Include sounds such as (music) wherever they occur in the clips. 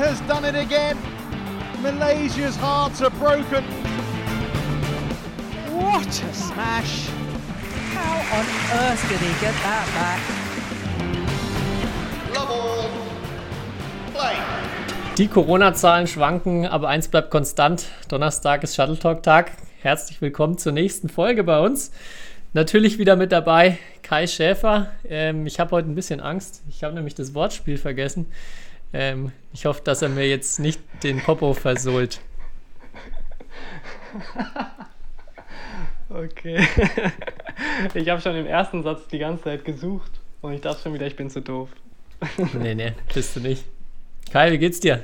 has done it again. Malaysia's hearts are broken. What a smash! How on earth did he get that back? Love Play. Die Corona-Zahlen schwanken, aber eins bleibt konstant. Donnerstag ist Shuttle Talk Tag. Herzlich willkommen zur nächsten Folge bei uns. Natürlich wieder mit dabei Kai Schäfer. Ähm, ich habe heute ein bisschen Angst. Ich habe nämlich das Wortspiel vergessen. Ähm, ich hoffe, dass er mir jetzt nicht den Popo versohlt. Okay. Ich habe schon im ersten Satz die ganze Zeit gesucht und ich dachte schon wieder, ich bin zu doof. Nee, nee, bist du nicht. Kai, wie geht's dir?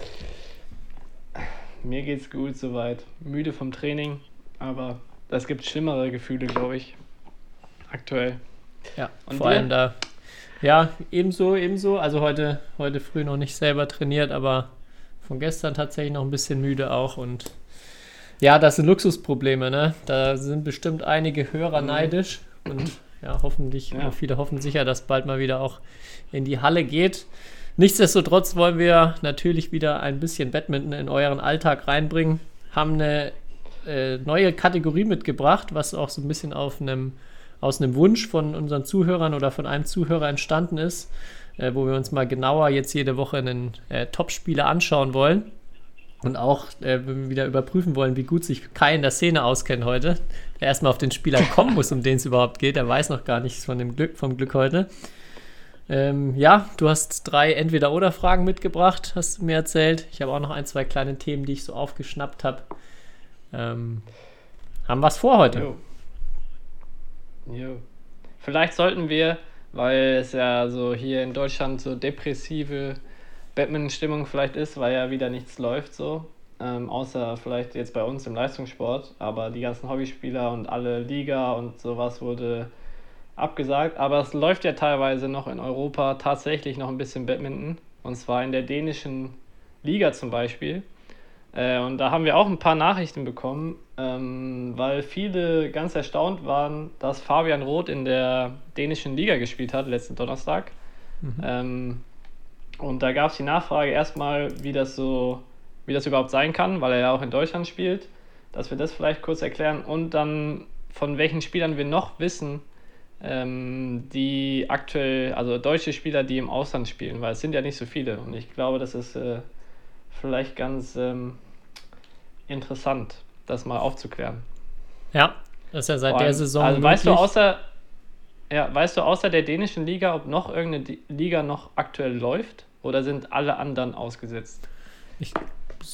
Mir geht's gut soweit. Müde vom Training, aber es gibt schlimmere Gefühle, glaube ich. Aktuell. Ja, Und vor dir? allem da. Ja, ebenso, ebenso. Also heute, heute früh noch nicht selber trainiert, aber von gestern tatsächlich noch ein bisschen müde auch. Und ja, das sind Luxusprobleme, ne? Da sind bestimmt einige Hörer neidisch. Und ja, hoffentlich, Ja. viele hoffen sicher, dass bald mal wieder auch in die Halle geht. Nichtsdestotrotz wollen wir natürlich wieder ein bisschen Badminton in euren Alltag reinbringen. Haben eine äh, neue Kategorie mitgebracht, was auch so ein bisschen auf einem, aus einem Wunsch von unseren Zuhörern oder von einem Zuhörer entstanden ist, äh, wo wir uns mal genauer jetzt jede Woche einen äh, Top-Spieler anschauen wollen und auch äh, wieder überprüfen wollen, wie gut sich Kai in der Szene auskennt heute. Der erstmal auf den Spieler kommen muss, um den es überhaupt geht. Er weiß noch gar nichts von dem Glück, vom Glück heute. Ähm, ja, du hast drei Entweder-Oder-Fragen mitgebracht, hast du mir erzählt. Ich habe auch noch ein, zwei kleine Themen, die ich so aufgeschnappt habe. Ähm, haben was vor heute? Jo. Jo. Vielleicht sollten wir, weil es ja so hier in Deutschland so depressive Batman-Stimmung vielleicht ist, weil ja wieder nichts läuft so. Ähm, außer vielleicht jetzt bei uns im Leistungssport, aber die ganzen Hobbyspieler und alle Liga und sowas wurde abgesagt. Aber es läuft ja teilweise noch in Europa tatsächlich noch ein bisschen Badminton. Und zwar in der dänischen Liga zum Beispiel. Äh, und da haben wir auch ein paar Nachrichten bekommen, ähm, weil viele ganz erstaunt waren, dass Fabian Roth in der dänischen Liga gespielt hat letzten Donnerstag. Ähm, und da gab es die Nachfrage erstmal, wie das so, wie das überhaupt sein kann, weil er ja auch in Deutschland spielt, dass wir das vielleicht kurz erklären und dann von welchen Spielern wir noch wissen, ähm, die aktuell, also deutsche Spieler, die im Ausland spielen, weil es sind ja nicht so viele und ich glaube, das ist äh, vielleicht ganz ähm, interessant, das mal aufzuklären. Ja, das ist ja seit Vor der allem- Saison. Also weißt du außer ja, weißt du außer der dänischen Liga, ob noch irgendeine Liga noch aktuell läuft oder sind alle anderen ausgesetzt? Ich,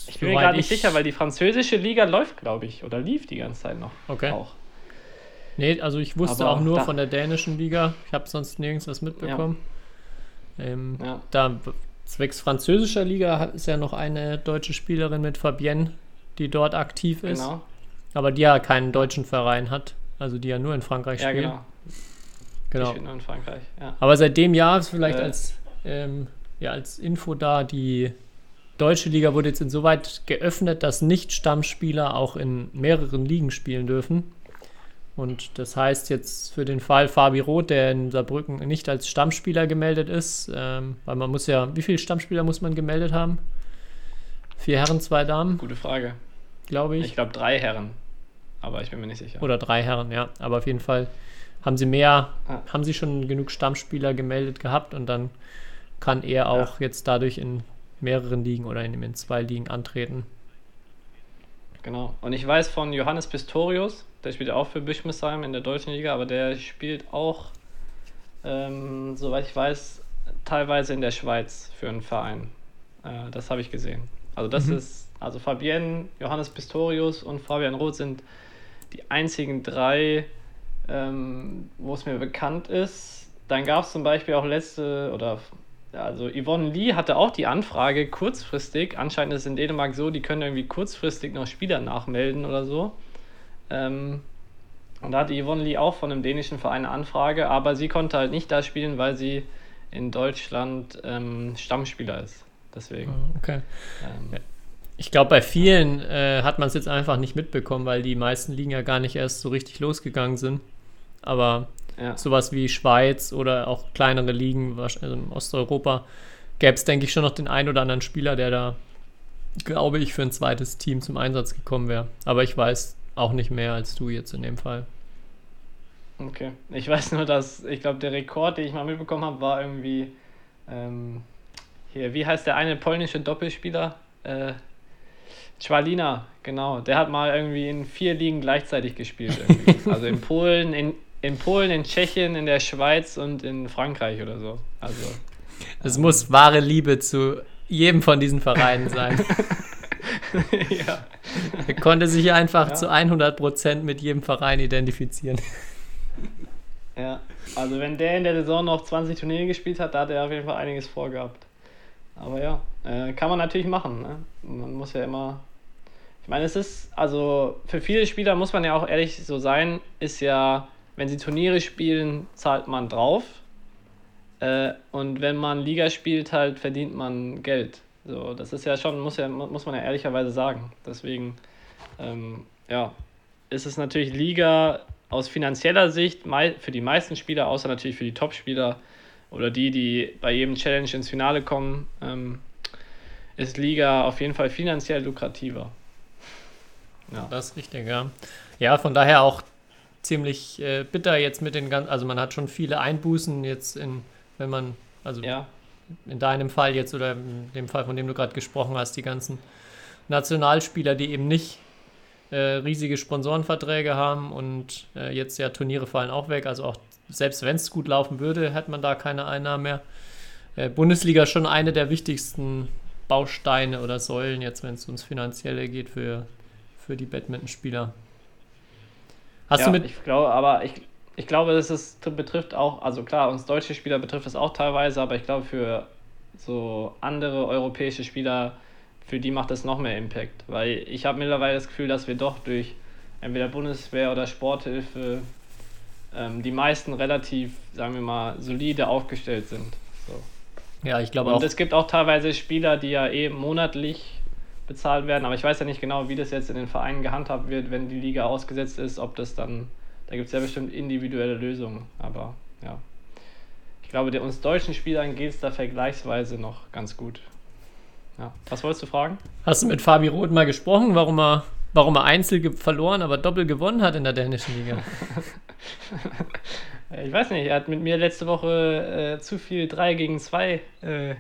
Ich bin mir gerade nicht sicher, weil die französische Liga läuft, glaube ich, oder lief die ganze Zeit noch. Okay. Auch. Nee, also ich wusste Aber auch nur von der dänischen Liga. Ich habe sonst nirgends was mitbekommen. Ähm, Ja. Da zwecks französischer Liga ist ja noch eine deutsche Spielerin mit Fabienne, die dort aktiv ist. Genau. Aber die ja keinen deutschen Verein hat. Also die ja nur in Frankreich Ja, spielt. genau. genau. Ich spiele nur in Frankreich. Ja. Aber seit dem Jahr ist vielleicht Äh. als, ähm, ja, als Info da, die deutsche Liga wurde jetzt insoweit geöffnet, dass Nicht-Stammspieler auch in mehreren Ligen spielen dürfen. Und das heißt jetzt für den Fall Fabi Roth, der in Saarbrücken nicht als Stammspieler gemeldet ist, ähm, weil man muss ja, wie viele Stammspieler muss man gemeldet haben? Vier Herren, zwei Damen, Gute Frage. glaube ich. Ich glaube drei Herren, aber ich bin mir nicht sicher. Oder drei Herren, ja. Aber auf jeden Fall haben sie mehr, Ah. haben sie schon genug Stammspieler gemeldet gehabt und dann kann er auch jetzt dadurch in mehreren Ligen oder in, in zwei Ligen antreten. Genau. Und ich weiß von Johannes Pistorius, der spielt auch für Bischmesheim in der deutschen Liga, aber der spielt auch, ähm, soweit ich weiß, teilweise in der Schweiz für einen Verein. Äh, das habe ich gesehen. Also das ist, also Fabienne, Johannes Pistorius und Fabian Roth sind die einzigen drei, ähm, wo es mir bekannt ist. Dann gab es zum Beispiel auch letzte, oder also Yvonne Lee hatte auch die Anfrage kurzfristig. Anscheinend ist es in Dänemark so, die können irgendwie kurzfristig noch Spieler nachmelden oder so. Ähm, und da hatte Yvonne Lee auch von einem dänischen Verein eine Anfrage, aber sie konnte halt nicht da spielen, weil sie in Deutschland ähm, Stammspieler ist. Deswegen. Okay. Ähm, Ich glaube, bei vielen äh, hat man es jetzt einfach nicht mitbekommen, weil die meisten Ligen ja gar nicht erst so richtig losgegangen sind. Aber ja. sowas wie Schweiz oder auch kleinere Ligen also in Osteuropa gäbe es, denke ich, schon noch den einen oder anderen Spieler, der da glaube ich, für ein zweites Team zum Einsatz gekommen wäre. Aber ich weiß auch nicht mehr als du jetzt in dem Fall. Okay. Ich weiß nur, dass, ich glaube, der Rekord, den ich mal mitbekommen habe, war irgendwie, ähm, hier, wie heißt der eine polnische Doppelspieler? Äh, Schwalina, genau. Der hat mal irgendwie in vier Ligen gleichzeitig gespielt. Irgendwie. (laughs) also in Polen, in, in Polen, in Tschechien, in der Schweiz und in Frankreich oder so. Also. Es ähm, muss wahre Liebe zu jedem von diesen Vereinen sein. (laughs) ja. Er konnte sich einfach ja. zu 100% mit jedem Verein identifizieren. Ja, also wenn der in der Saison noch 20 Turniere gespielt hat, da hat er auf jeden Fall einiges vorgehabt. Aber ja, äh, kann man natürlich machen. Ne? Man muss ja immer. Ich meine, es ist, also für viele Spieler muss man ja auch ehrlich so sein, ist ja, wenn sie Turniere spielen, zahlt man drauf. Äh, und wenn man Liga spielt, halt verdient man Geld. So, das ist ja schon, muss, ja, muss man ja ehrlicherweise sagen. Deswegen, ähm, ja, ist es natürlich Liga aus finanzieller Sicht für die meisten Spieler, außer natürlich für die Top-Spieler oder die, die bei jedem Challenge ins Finale kommen, ähm, ist Liga auf jeden Fall finanziell lukrativer. Ja. Das ist richtig, ja. Ja, von daher auch ziemlich äh, bitter jetzt mit den ganzen, also man hat schon viele Einbußen jetzt in, wenn man, also ja. in deinem Fall jetzt oder in dem Fall, von dem du gerade gesprochen hast, die ganzen Nationalspieler, die eben nicht äh, riesige Sponsorenverträge haben und äh, jetzt ja Turniere fallen auch weg. Also auch selbst wenn es gut laufen würde, hätte man da keine Einnahmen mehr. Äh, Bundesliga schon eine der wichtigsten Bausteine oder Säulen jetzt, wenn es ums Finanzielle geht für, für die Badmintonspieler. Hast ja, du mit. Ich glaube, aber ich, ich glaube, das ist, betrifft auch, also klar, uns deutsche Spieler betrifft es auch teilweise, aber ich glaube, für so andere europäische Spieler für die macht das noch mehr Impact. Weil ich habe mittlerweile das Gefühl, dass wir doch durch entweder Bundeswehr oder Sporthilfe ähm, die meisten relativ, sagen wir mal, solide aufgestellt sind. So. Ja, ich glaube auch. Und es gibt auch teilweise Spieler, die ja eh monatlich bezahlt werden, aber ich weiß ja nicht genau, wie das jetzt in den Vereinen gehandhabt wird, wenn die Liga ausgesetzt ist, ob das dann, da gibt es ja bestimmt individuelle Lösungen, aber ja. Ich glaube, der, uns deutschen Spielern geht es da vergleichsweise noch ganz gut. Ja. Was wolltest du fragen? Hast du mit Fabi Roth mal gesprochen, warum er, warum er Einzel verloren, aber doppelt gewonnen hat in der dänischen Liga? (laughs) ich weiß nicht, er hat mit mir letzte Woche äh, zu viel 3 gegen 2 äh,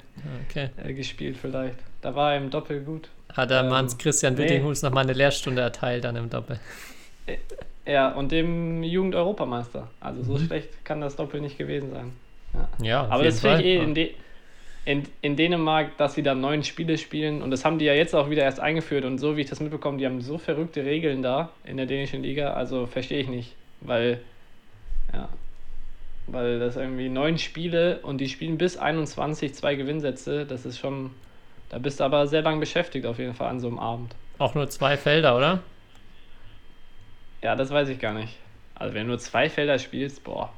okay. äh, gespielt vielleicht. Da war er im Doppel gut. Hat er ähm, Hans Christian Wittinghus nee. noch mal eine Lehrstunde erteilt dann im Doppel. Ja, und dem Jugend-Europameister. Also so mhm. schlecht kann das Doppel nicht gewesen sein. Ja, ja aber das finde ich eh in, de in, in Dänemark, dass sie da neun Spiele spielen und das haben die ja jetzt auch wieder erst eingeführt und so wie ich das mitbekomme, die haben so verrückte Regeln da in der dänischen Liga, also verstehe ich nicht, weil ja, weil das irgendwie neun Spiele und die spielen bis 21 zwei Gewinnsätze, das ist schon, da bist du aber sehr lang beschäftigt auf jeden Fall an so einem Abend. Auch nur zwei Felder, oder? Ja, das weiß ich gar nicht. Also wenn du nur zwei Felder spielst, boah,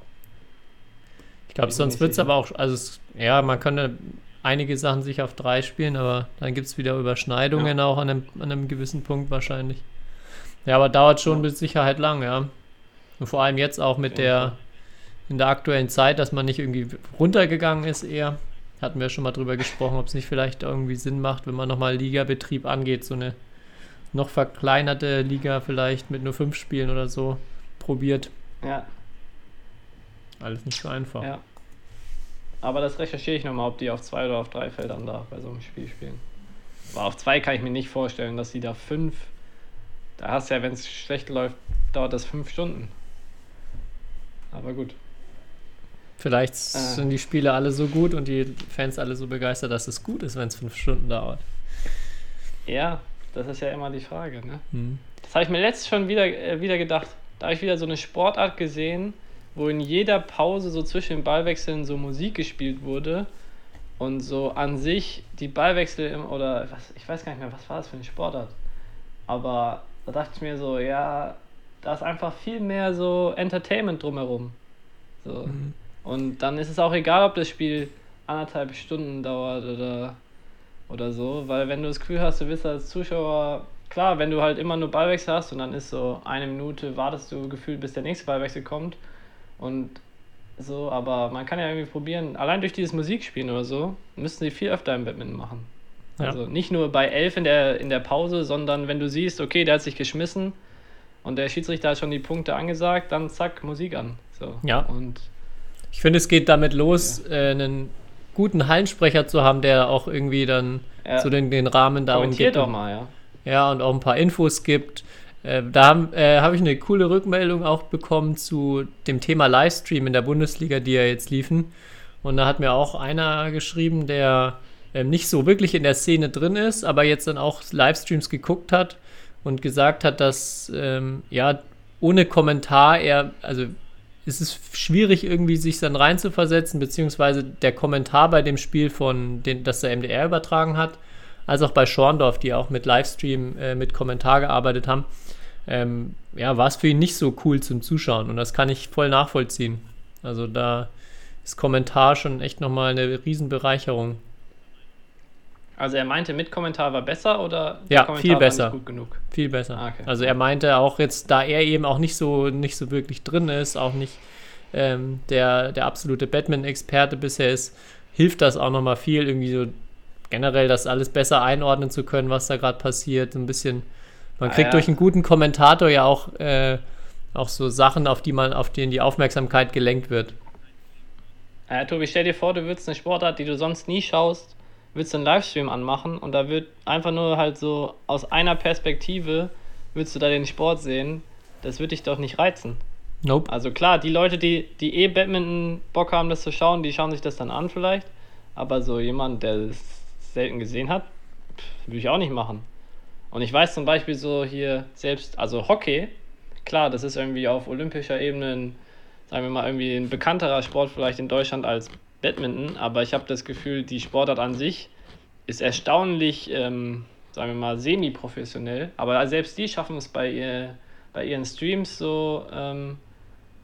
ich glaube, sonst wird es aber auch, also es, ja, man könnte einige Sachen sich auf drei spielen, aber dann gibt es wieder Überschneidungen ja. auch an einem, an einem gewissen Punkt wahrscheinlich. Ja, aber dauert schon ja. mit Sicherheit lang, ja. Und vor allem jetzt auch mit der, in der aktuellen Zeit, dass man nicht irgendwie runtergegangen ist eher. Hatten wir schon mal drüber gesprochen, ob es nicht vielleicht irgendwie Sinn macht, wenn man nochmal Ligabetrieb angeht, so eine noch verkleinerte Liga vielleicht mit nur fünf Spielen oder so probiert. Ja, alles nicht so einfach. Ja. Aber das recherchiere ich nochmal, ob die auf zwei oder auf drei Feldern da bei so einem Spiel spielen. Aber auf zwei kann ich mir nicht vorstellen, dass sie da fünf. Da hast du ja, wenn es schlecht läuft, dauert das fünf Stunden. Aber gut. Vielleicht äh. sind die Spiele alle so gut und die Fans alle so begeistert, dass es gut ist, wenn es fünf Stunden dauert. Ja, das ist ja immer die Frage. Ne? Hm. Das habe ich mir letztens schon wieder, äh, wieder gedacht. Da habe ich wieder so eine Sportart gesehen, wo in jeder Pause so zwischen den Ballwechseln so Musik gespielt wurde und so an sich die Ballwechsel im, oder was, ich weiß gar nicht mehr, was war das für eine Sportart. Aber da dachte ich mir so, ja, da ist einfach viel mehr so Entertainment drumherum. So. Mhm. Und dann ist es auch egal, ob das Spiel anderthalb Stunden dauert oder, oder so, weil wenn du das Gefühl hast, du bist als Zuschauer, klar, wenn du halt immer nur Ballwechsel hast und dann ist so eine Minute, wartest du gefühlt, bis der nächste Ballwechsel kommt und so, aber man kann ja irgendwie probieren, allein durch dieses Musikspielen oder so, müssten sie viel öfter im Badminton machen. Ja. Also nicht nur bei 11 in der, in der Pause, sondern wenn du siehst, okay, der hat sich geschmissen und der Schiedsrichter hat schon die Punkte angesagt, dann zack, Musik an. So. Ja. Und Ich finde, es geht damit los, äh, einen guten Hallensprecher zu haben, der auch irgendwie dann Ja. so den, den Rahmen darum gibt. doch mal, ja. Ja, und auch ein paar Infos gibt. Äh, da habe äh, hab ich eine coole Rückmeldung auch bekommen zu dem Thema Livestream in der Bundesliga, die ja jetzt liefen. Und da hat mir auch einer geschrieben, der ähm, nicht so wirklich in der Szene drin ist, aber jetzt dann auch Livestreams geguckt hat und gesagt hat, dass ähm, ja ohne Kommentar er, also es ist schwierig irgendwie sich dann reinzuversetzen, beziehungsweise der Kommentar bei dem Spiel von den, das der MDR übertragen hat, als auch bei Schorndorf, die auch mit Livestream, äh, mit Kommentar gearbeitet haben, ähm, ja, war es für ihn nicht so cool zum Zuschauen und das kann ich voll nachvollziehen. Also da ist Kommentar schon echt nochmal eine Riesenbereicherung. Also er meinte, mit Kommentar war besser oder Ja, Kommentar viel war besser. gut genug? Viel besser. Ah, okay. Also er meinte auch jetzt, da er eben auch nicht so, nicht so wirklich drin ist, auch nicht ähm, der, der absolute Batman-Experte bisher ist, hilft das auch nochmal viel, irgendwie so generell das alles besser einordnen zu können, was da gerade passiert. So ein bisschen, man Ah, kriegt ja. durch einen guten Kommentator ja auch, äh, auch so Sachen, auf die man, auf denen die Aufmerksamkeit gelenkt wird. Äh, Tobi, stell dir vor, du würdest eine Sportart, die du sonst nie schaust, würdest einen Livestream anmachen und da wird einfach nur halt so aus einer Perspektive würdest du da den Sport sehen. Das würde dich doch nicht reizen. Nope. Also klar, die Leute, die, die eh Badminton Bock haben, das zu schauen, die schauen sich das dann an vielleicht. Aber so jemand, der es selten gesehen hat, würde ich auch nicht machen. Und ich weiß zum Beispiel so hier selbst, also Hockey, klar, das ist irgendwie auf olympischer Ebene, ein, sagen wir mal, irgendwie ein bekannterer Sport vielleicht in Deutschland als Badminton, aber ich habe das Gefühl, die Sportart an sich ist erstaunlich, ähm, sagen wir mal, semi-professionell. Aber selbst die schaffen es bei, ihr, bei ihren Streams so ähm,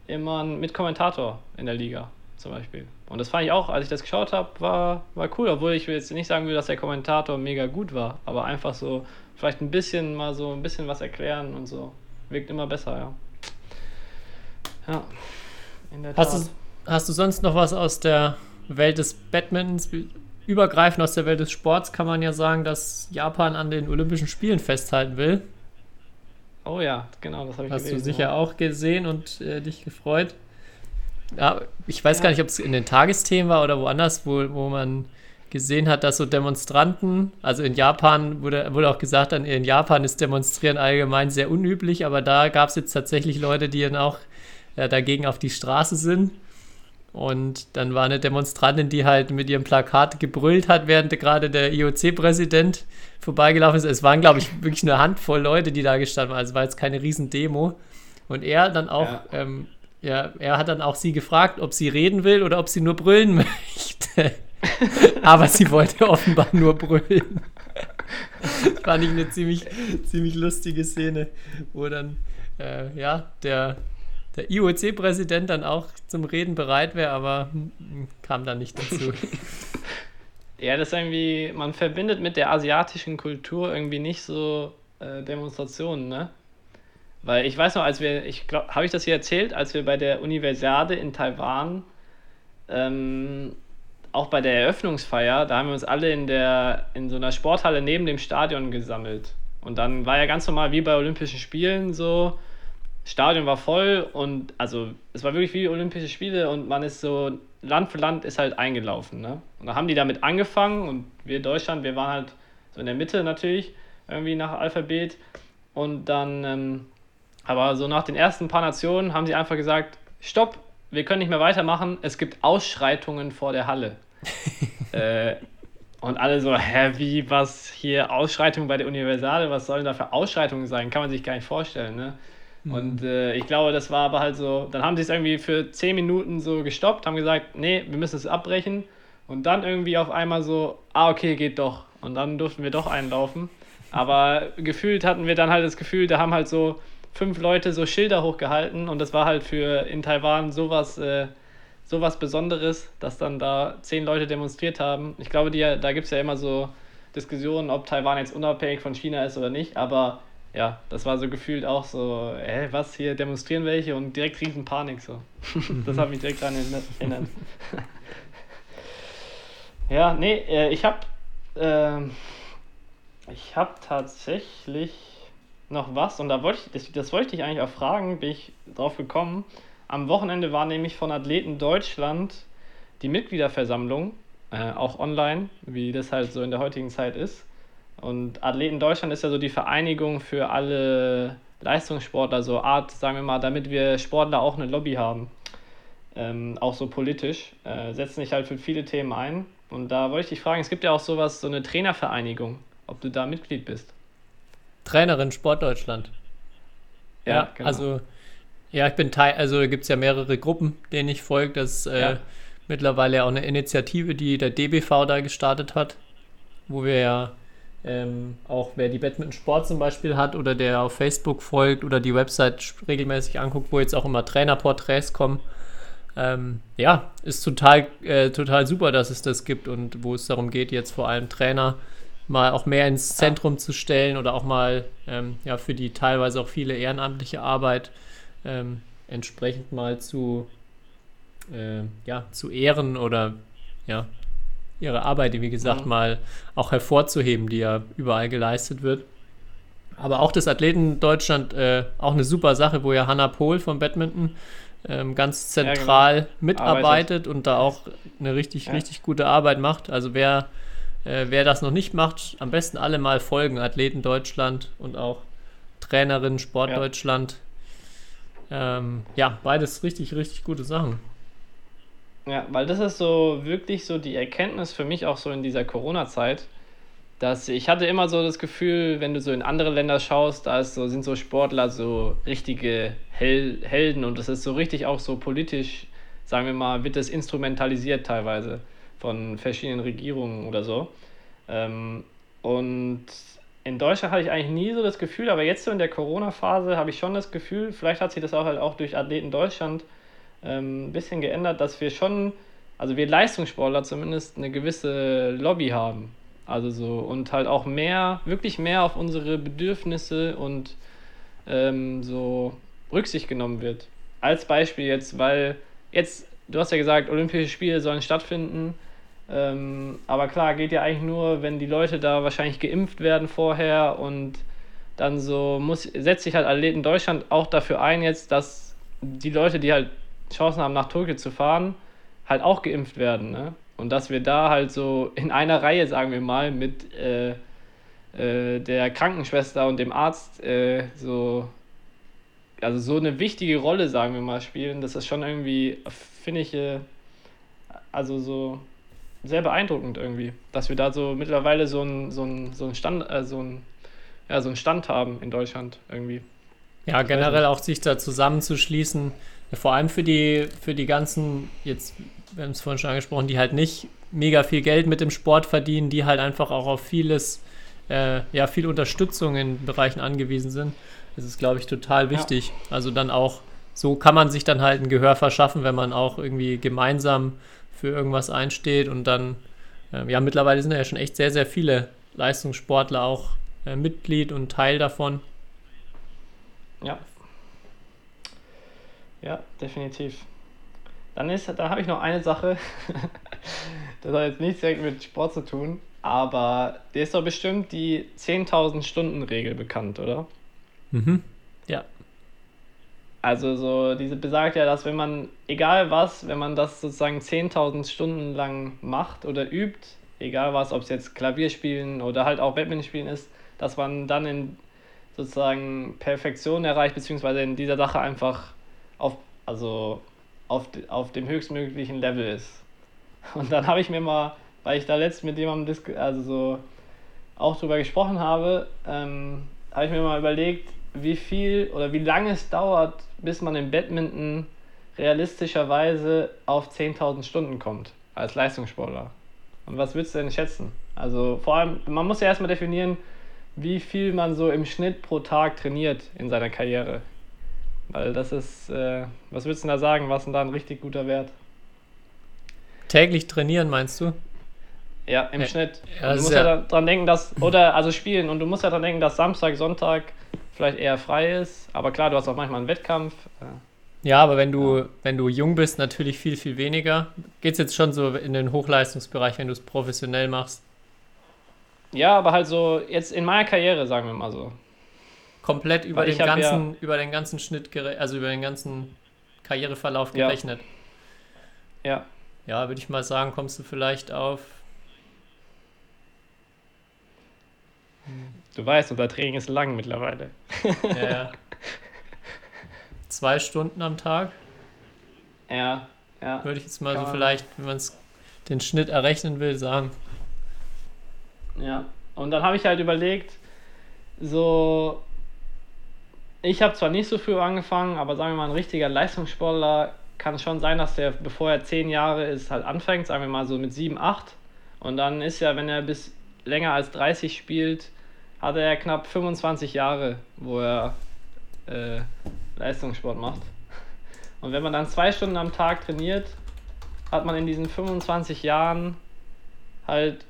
immer mit Kommentator in der Liga zum Beispiel. Und das fand ich auch, als ich das geschaut habe, war, war cool, obwohl ich jetzt nicht sagen will, dass der Kommentator mega gut war, aber einfach so vielleicht ein bisschen mal so ein bisschen was erklären und so. Wirkt immer besser, ja. Ja, in der Hast Tat. du, hast du sonst noch was aus der Welt des Badmintons? Übergreifend aus der Welt des Sports kann man ja sagen, dass Japan an den Olympischen Spielen festhalten will. Oh ja, genau, das habe ich Hast du gelesen. sicher ja. auch gesehen und äh, dich gefreut. Ja, ich weiß Ja. gar nicht, ob es in den Tagesthemen war oder woanders, wo, wo man gesehen hat, dass so Demonstranten, also in Japan wurde, wurde auch gesagt, dann in Japan ist Demonstrieren allgemein sehr unüblich, aber da gab es jetzt tatsächlich Leute, die dann auch äh, dagegen auf die Straße sind. Und dann war eine Demonstrantin, die halt mit ihrem Plakat gebrüllt hat, während gerade der IOC-Präsident vorbeigelaufen ist. Es waren, glaube ich, wirklich eine Handvoll Leute, die da gestanden waren. Also war jetzt keine Riesendemo. Und er dann auch, Ja. ähm, ja, er hat dann auch sie gefragt, ob sie reden will oder ob sie nur brüllen (laughs) möchte. (laughs) Aber sie wollte offenbar nur brüllen. (laughs) Fand ich eine ziemlich, ziemlich lustige Szene, wo dann, äh, ja, der, der IOC-Präsident dann auch zum Reden bereit wäre, aber kam dann nicht dazu. (laughs) Ja, das ist irgendwie, man verbindet mit der asiatischen Kultur irgendwie nicht so äh, Demonstrationen, ne? Weil ich weiß noch, als wir, ich glaube, habe ich das hier erzählt, als wir bei der Universiade in Taiwan, ähm, auch bei der Eröffnungsfeier, da haben wir uns alle in der, in so einer Sporthalle neben dem Stadion gesammelt. Und dann war ja ganz normal wie bei Olympischen Spielen so, Stadion war voll und also es war wirklich wie Olympische Spiele und man ist so Land für Land ist halt eingelaufen. Ne? Und da haben die damit angefangen und wir Deutschland, wir waren halt so in der Mitte natürlich, irgendwie nach Alphabet. Und dann, ähm, aber so nach den ersten paar Nationen haben sie einfach gesagt, stopp, wir können nicht mehr weitermachen, es gibt Ausschreitungen vor der Halle. (laughs) äh, und alle so, hä, wie, was hier, Ausschreitungen bei der Universale, was sollen da für Ausschreitungen sein? Kann man sich gar nicht vorstellen, ne? Und äh, ich glaube, das war aber halt so, dann haben sie es irgendwie für 10 Minuten so gestoppt, haben gesagt, nee, wir müssen es abbrechen. Und dann irgendwie auf einmal so, ah, okay, geht doch. Und dann durften wir doch einlaufen. Aber gefühlt hatten wir dann halt das Gefühl, da haben halt so fünf Leute so Schilder hochgehalten und das war halt für in Taiwan sowas, äh, sowas Besonderes, dass dann da zehn Leute demonstriert haben. Ich glaube, die, da gibt es ja immer so Diskussionen, ob Taiwan jetzt unabhängig von China ist oder nicht, aber ja, das war so gefühlt auch so, hä, was, hier demonstrieren welche und direkt riesen Panik so. (laughs) das hat mich direkt daran erinnert. ja, nee, äh, ich habe ähm, Ich habe tatsächlich noch was und da wollte ich, das, das wollte ich eigentlich auch fragen, bin ich drauf gekommen. Am Wochenende war nämlich von Athleten Deutschland die Mitgliederversammlung, äh, auch online, wie das halt so in der heutigen Zeit ist. Und Athleten Deutschland ist ja so die Vereinigung für alle Leistungssportler, so Art, sagen wir mal, damit wir Sportler auch eine Lobby haben. Ähm, auch so politisch, äh, setzen sich halt für viele Themen ein. Und da wollte ich dich fragen, es gibt ja auch sowas, so eine Trainervereinigung, ob du da Mitglied bist. Trainerin Sportdeutschland. Ja, ja genau. also ja, ich bin Teil, also gibt es ja mehrere Gruppen, denen ich folge. Das ist äh, ja. mittlerweile auch eine Initiative, die der DBV da gestartet hat, wo wir ja ähm, auch wer die Badminton Sport zum Beispiel hat oder der auf Facebook folgt oder die Website regelmäßig anguckt, wo jetzt auch immer Trainerporträts kommen. Ähm, ja, ist total, äh, total super, dass es das gibt und wo es darum geht, jetzt vor allem Trainer mal auch mehr ins Zentrum zu stellen oder auch mal ähm, ja, für die teilweise auch viele ehrenamtliche Arbeit ähm, entsprechend mal zu, äh, ja, zu ehren oder ja, ihre Arbeit, wie gesagt, mhm. mal auch hervorzuheben, die ja überall geleistet wird. Aber auch das Athleten Deutschland, äh, auch eine super Sache, wo ja Hannah Pohl vom Badminton ähm, ganz zentral ja, genau. mitarbeitet Arbeitet. und da auch eine richtig, ja. richtig gute Arbeit macht. Also wer, äh, wer das noch nicht macht, am besten alle mal folgen. Athleten Deutschland und auch Trainerin Sport ja. Deutschland. Ähm, ja, beides richtig, richtig gute Sachen. Ja, weil das ist so wirklich so die Erkenntnis für mich auch so in dieser Corona-Zeit, dass ich hatte immer so das Gefühl, wenn du so in andere Länder schaust, da ist so, sind so Sportler so richtige Hel Helden und das ist so richtig auch so politisch, sagen wir mal, wird das instrumentalisiert teilweise von verschiedenen Regierungen oder so. Ähm, und in Deutschland hatte ich eigentlich nie so das Gefühl, aber jetzt so in der Corona-Phase habe ich schon das Gefühl, vielleicht hat sich das auch halt auch durch Athleten Deutschland ähm, ein bisschen geändert, dass wir schon, also wir Leistungssportler zumindest eine gewisse Lobby haben. Also so und halt auch mehr, wirklich mehr auf unsere Bedürfnisse und ähm, so Rücksicht genommen wird. Als Beispiel jetzt, weil jetzt, du hast ja gesagt, Olympische Spiele sollen stattfinden. Ähm, aber klar, geht ja eigentlich nur, wenn die Leute da wahrscheinlich geimpft werden vorher und dann so muss, setzt sich halt Athleten Deutschland auch dafür ein jetzt, dass die Leute, die halt Chancen haben, nach Tokio zu fahren, halt auch geimpft werden. Ne? Und dass wir da halt so in einer Reihe, sagen wir mal, mit äh, äh, der Krankenschwester und dem Arzt äh, so, also so eine wichtige Rolle, sagen wir mal, spielen, das ist schon irgendwie, finde ich, äh, also so sehr beeindruckend irgendwie, dass wir da so mittlerweile so einen so so ein Stand, äh, so ein, ja, so einen Stand haben in Deutschland irgendwie. Ja, generell auch sich da zusammenzuschließen, vor allem für die, für die ganzen, jetzt, wir haben es vorhin schon angesprochen, die halt nicht mega viel Geld mit dem Sport verdienen, die halt einfach auch auf vieles, äh, ja, viel Unterstützung in Bereichen angewiesen sind. Das ist, glaube ich, total wichtig. Ja. Also dann auch, so kann man sich dann halt ein Gehör verschaffen, wenn man auch irgendwie gemeinsam für irgendwas einsteht und dann, äh, ja, mittlerweile sind ja schon echt sehr, sehr viele Leistungssportler auch äh, Mitglied und Teil davon. Ja, ja, definitiv. Dann ist, da habe ich noch eine Sache. (laughs) das hat jetzt nichts direkt mit Sport zu tun, aber dir ist doch bestimmt die 10.000 Stunden Regel bekannt, oder? Mhm. Ja. Also so, diese besagt ja, dass wenn man, egal was, wenn man das sozusagen 10.000 Stunden lang macht oder übt, egal was, ob es jetzt Klavierspielen oder halt auch Badminton spielen ist, dass man dann in sozusagen Perfektion erreicht, beziehungsweise in dieser Sache einfach auf, also auf, auf dem höchstmöglichen Level ist. Und dann habe ich mir mal, weil ich da letztens mit jemandem also so auch drüber gesprochen habe, ähm, habe ich mir mal überlegt, wie viel oder wie lange es dauert, bis man im Badminton realistischerweise auf 10.000 Stunden kommt als Leistungssportler. Und was würdest du denn schätzen? Also vor allem, man muss ja erstmal definieren, wie viel man so im Schnitt pro Tag trainiert in seiner Karriere. Weil das ist, äh, was würdest du da sagen, was ist denn da ein richtig guter Wert? Täglich trainieren, meinst du? Ja, im ja, Schnitt. Ja, du musst ja, ja dran denken, dass, oder also spielen, und du musst ja dran denken, dass Samstag, Sonntag vielleicht eher frei ist. Aber klar, du hast auch manchmal einen Wettkampf. Ja, aber wenn du, ja. wenn du jung bist, natürlich viel, viel weniger. Geht es jetzt schon so in den Hochleistungsbereich, wenn du es professionell machst? Ja, aber halt so jetzt in meiner Karriere, sagen wir mal so. Komplett über Weil den ganzen, über den ganzen Schnitt, also über den ganzen Karriereverlauf Ja. gerechnet. Ja. Ja, würde ich mal sagen, kommst du vielleicht auf. Du weißt, unser Training ist lang mittlerweile. Ja, ja. Zwei Stunden am Tag, Ja, ja. würde ich jetzt mal so vielleicht, wenn man es den Schnitt errechnen will, sagen. Ja, und dann habe ich halt überlegt, so, ich habe zwar nicht so früh angefangen, aber sagen wir mal, ein richtiger Leistungssportler kann schon sein, dass der, bevor er zehn Jahre ist, halt anfängt, sagen wir mal so mit sieben, acht. Und dann ist ja, wenn er bis länger als 30 spielt, hat er knapp 25 Jahre, wo er äh, Leistungssport macht. Und wenn man dann zwei Stunden am Tag trainiert, hat man in diesen 25 Jahren halt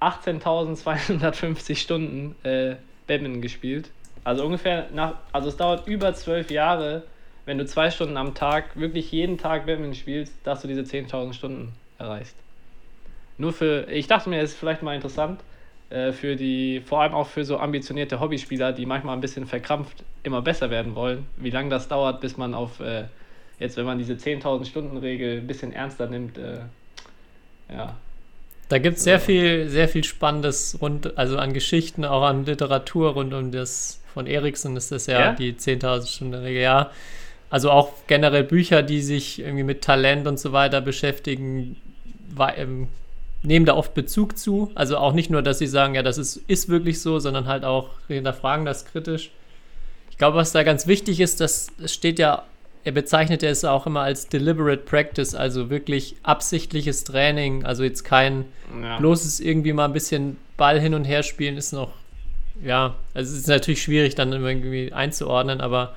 18.250 Stunden äh, Badminton gespielt. Also ungefähr nach, also es dauert über zwölf Jahre, wenn du zwei Stunden am Tag wirklich jeden Tag Badminton spielst, dass du diese 10.000 Stunden erreichst. Nur für, ich dachte mir, es ist vielleicht mal interessant, äh, für die, vor allem auch für so ambitionierte Hobbyspieler, die manchmal ein bisschen verkrampft immer besser werden wollen, wie lange das dauert, bis man auf, äh, jetzt wenn man diese 10.000 Stunden Regel ein bisschen ernster nimmt, äh, ja, Da gibt es sehr viel, sehr viel Spannendes rund, also an Geschichten, auch an Literatur rund um das von Erikson ist das ja, Ja? die 10.000 Stunden Regel, ja. Also auch generell Bücher, die sich irgendwie mit Talent und so weiter beschäftigen, ähm, nehmen da oft Bezug zu. Also auch nicht nur, dass sie sagen, ja, das ist, ist wirklich so, sondern halt auch hinterfragen das kritisch. Ich glaube, was da ganz wichtig ist, das steht ja, er bezeichnet es auch immer als deliberate practice, also wirklich absichtliches Training, also jetzt kein ja. bloßes irgendwie mal ein bisschen Ball hin und her spielen ist noch, ja, also es ist natürlich schwierig dann irgendwie einzuordnen, aber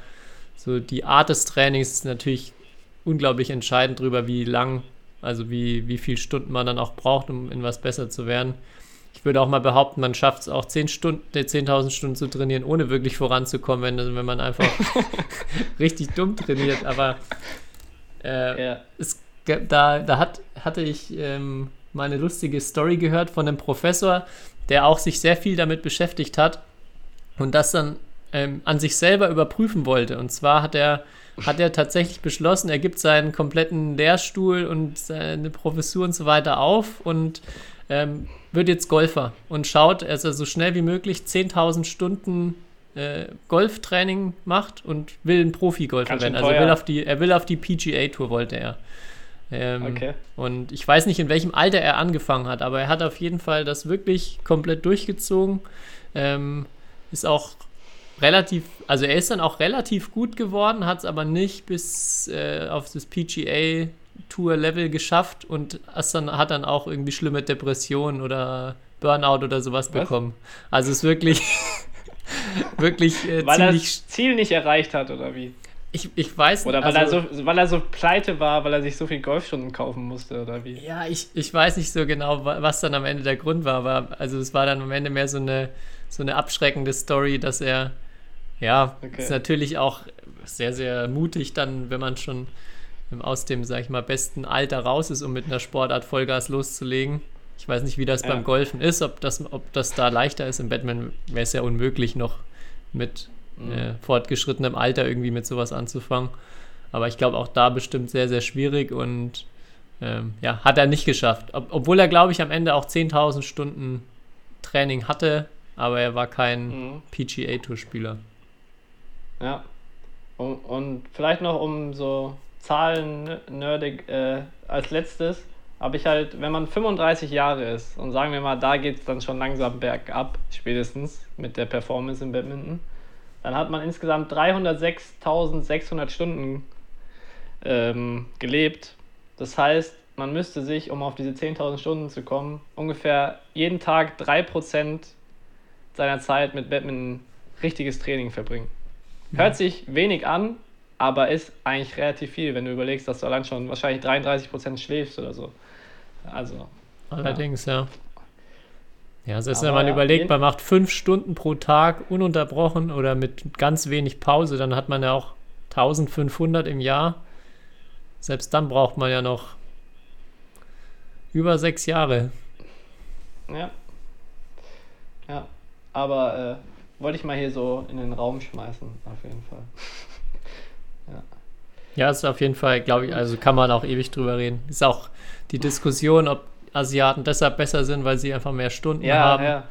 so die Art des Trainings ist natürlich unglaublich entscheidend darüber, wie lang, also wie, wie viel Stunden man dann auch braucht, um in was besser zu werden. Ich würde auch mal behaupten, man schafft es auch 10 Stunden, äh, 10.000 Stunden zu trainieren, ohne wirklich voranzukommen, wenn, wenn man einfach (laughs) richtig dumm trainiert. Aber äh, ja. es, da, da hat, hatte ich ähm, mal eine lustige Story gehört von einem Professor, der auch sich sehr viel damit beschäftigt hat und das dann ähm, an sich selber überprüfen wollte. Und zwar hat er, hat er tatsächlich beschlossen, er gibt seinen kompletten Lehrstuhl und seine Professur und so weiter auf und ähm, wird jetzt Golfer und schaut, dass er so schnell wie möglich 10.000 Stunden äh, Golftraining macht und will ein Profigolfer werden. Also er will auf die, er will auf die PGA Tour wollte er. Ähm, Okay. Und ich weiß nicht, in welchem Alter er angefangen hat, aber er hat auf jeden Fall das wirklich komplett durchgezogen. Ähm, ist auch relativ, also er ist dann auch relativ gut geworden, hat es aber nicht bis äh, auf das PGA Tour Level geschafft und dann, hat dann auch irgendwie schlimme Depressionen oder Burnout oder sowas Was? bekommen. Also es ist wirklich, (laughs) wirklich äh, Weil er ziemlich. das Ziel nicht erreicht hat, oder wie? Ich, ich weiß Oder nicht. weil, also, er so, weil er so pleite war, weil er sich so viel Golfstunden kaufen musste, oder wie? Ja, ich, ich weiß nicht so genau, wa- was dann am Ende der Grund war, aber also es war dann am Ende mehr so eine, so eine abschreckende Story, dass er, ja, Okay. ist natürlich auch sehr, sehr mutig dann, wenn man schon aus dem, sag ich mal, besten Alter raus ist, um mit einer Sportart Vollgas loszulegen. Ich weiß nicht, wie das Ja. beim Golfen ist, ob das, ob das da leichter ist. Im Batman wäre es ja unmöglich, noch mit Mhm. äh, fortgeschrittenem Alter irgendwie mit sowas anzufangen. Aber ich glaube auch da bestimmt sehr, sehr schwierig und ähm, ja, hat er nicht geschafft. Ob, obwohl er, glaube ich, am Ende auch 10.000 Stunden Training hatte, aber er war kein Mhm. PGA-Tour-Spieler. Ja. Und, und vielleicht noch um so Zahlen-nerdig äh, als letztes, habe ich halt, wenn man 35 Jahre ist und sagen wir mal, da geht es dann schon langsam bergab, spätestens mit der Performance im Badminton, dann hat man insgesamt 306.600 Stunden ähm, gelebt. Das heißt, man müsste sich, um auf diese 10.000 Stunden zu kommen, ungefähr jeden Tag 3% seiner Zeit mit Badminton richtiges Training verbringen. Hört sich wenig an, aber ist eigentlich relativ viel, wenn du überlegst, dass du allein schon wahrscheinlich 33% schläfst oder so. Also, Allerdings, ja. Ja, also ist, wenn man ja, überlegt, man macht fünf Stunden pro Tag ununterbrochen oder mit ganz wenig Pause, dann hat man ja auch 1500 im Jahr. Selbst dann braucht man ja noch über sechs Jahre. ja. Ja. Aber äh, wollte ich mal hier so in den Raum schmeißen, auf jeden Fall. (laughs) ja. Ja, ist auf jeden Fall, glaube ich, also kann man auch ewig drüber reden. Ist auch die Diskussion, ob Asiaten deshalb besser sind, weil sie einfach mehr Stunden ja, haben. Ja.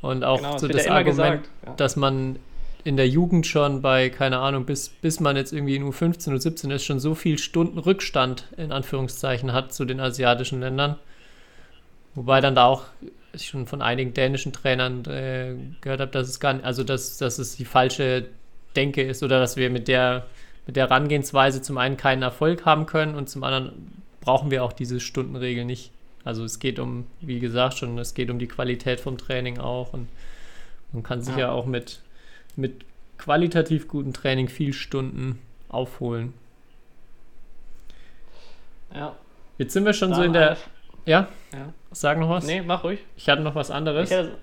Und auch genau, so das Argument, ja. dass man in der Jugend schon bei, keine Ahnung, bis, bis man jetzt irgendwie in U15, U17 ist, schon so viel Stunden Rückstand in Anführungszeichen hat zu den asiatischen Ländern. Wobei dann da auch ich schon von einigen dänischen Trainern äh, gehört habe, dass es gar nicht, also dass, dass es die falsche Denke ist oder dass wir mit der, mit der Herangehensweise zum einen keinen Erfolg haben können und zum anderen brauchen wir auch diese Stundenregel nicht. Also es geht um, wie gesagt schon, es geht um die Qualität vom Training auch und man kann sich ja, ja auch mit, mit qualitativ gutem Training viel Stunden aufholen. Ja. Jetzt sind wir schon Dann so in der. Ja? ja? Sag noch was? Nee, mach ruhig. Ich hatte noch was anderes. Ich hätte,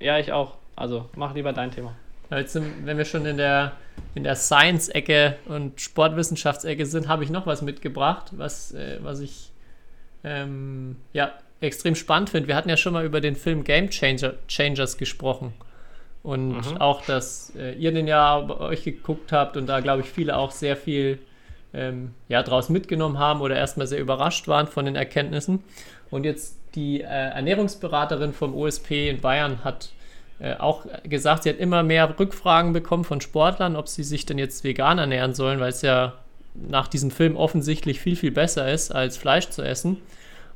ja, ich auch. Also mach lieber dein Thema. Jetzt wenn wir schon in der, in der Science-Ecke und Sportwissenschaftsecke sind, habe ich noch was mitgebracht, was, äh, was ich ähm, ja, extrem spannend finde. Wir hatten ja schon mal über den Film Game Changer, Changers gesprochen. Und mhm. auch, dass äh, ihr den ja bei euch geguckt habt und da, glaube ich, viele auch sehr viel ähm, ja, draus mitgenommen haben oder erstmal sehr überrascht waren von den Erkenntnissen. Und jetzt die äh, Ernährungsberaterin vom OSP in Bayern hat äh, auch gesagt, sie hat immer mehr Rückfragen bekommen von Sportlern, ob sie sich denn jetzt vegan ernähren sollen, weil es ja nach diesem Film offensichtlich viel, viel besser ist, als Fleisch zu essen.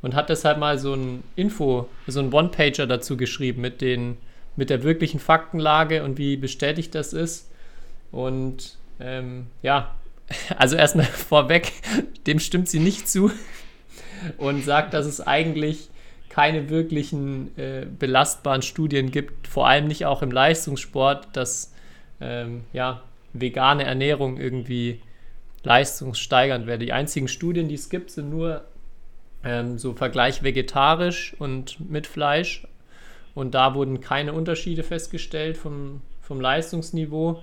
Und hat deshalb mal so ein Info, so ein One-Pager dazu geschrieben mit, den, mit der wirklichen Faktenlage und wie bestätigt das ist. Und ähm, ja, also erstmal (laughs) vorweg, dem stimmt sie nicht zu und sagt, dass es eigentlich keine wirklichen äh, belastbaren Studien gibt, vor allem nicht auch im Leistungssport, dass ähm, ja, vegane Ernährung irgendwie leistungssteigernd wäre. Die einzigen Studien, die es gibt, sind nur ähm, so Vergleich vegetarisch und mit Fleisch. Und da wurden keine Unterschiede festgestellt vom, vom Leistungsniveau.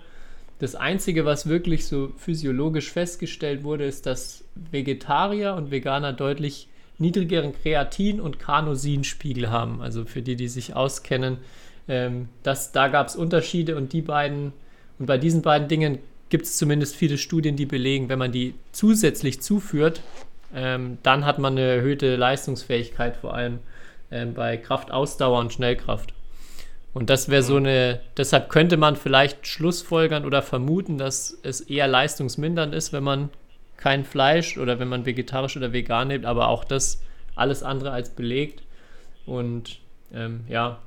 Das Einzige, was wirklich so physiologisch festgestellt wurde, ist, dass Vegetarier und Veganer deutlich niedrigeren Kreatin- und Carnosinspiegel haben. Also für die, die sich auskennen, ähm, das, da gab es Unterschiede und die beiden, und bei diesen beiden Dingen gibt es zumindest viele Studien, die belegen, wenn man die zusätzlich zuführt, ähm, dann hat man eine erhöhte Leistungsfähigkeit, vor allem ähm, bei Kraftausdauer und Schnellkraft. Und das wäre so eine, deshalb könnte man vielleicht schlussfolgern oder vermuten, dass es eher leistungsmindernd ist, wenn man kein Fleisch oder wenn man vegetarisch oder vegan lebt, aber auch das alles andere als belegt. Und ähm, ja,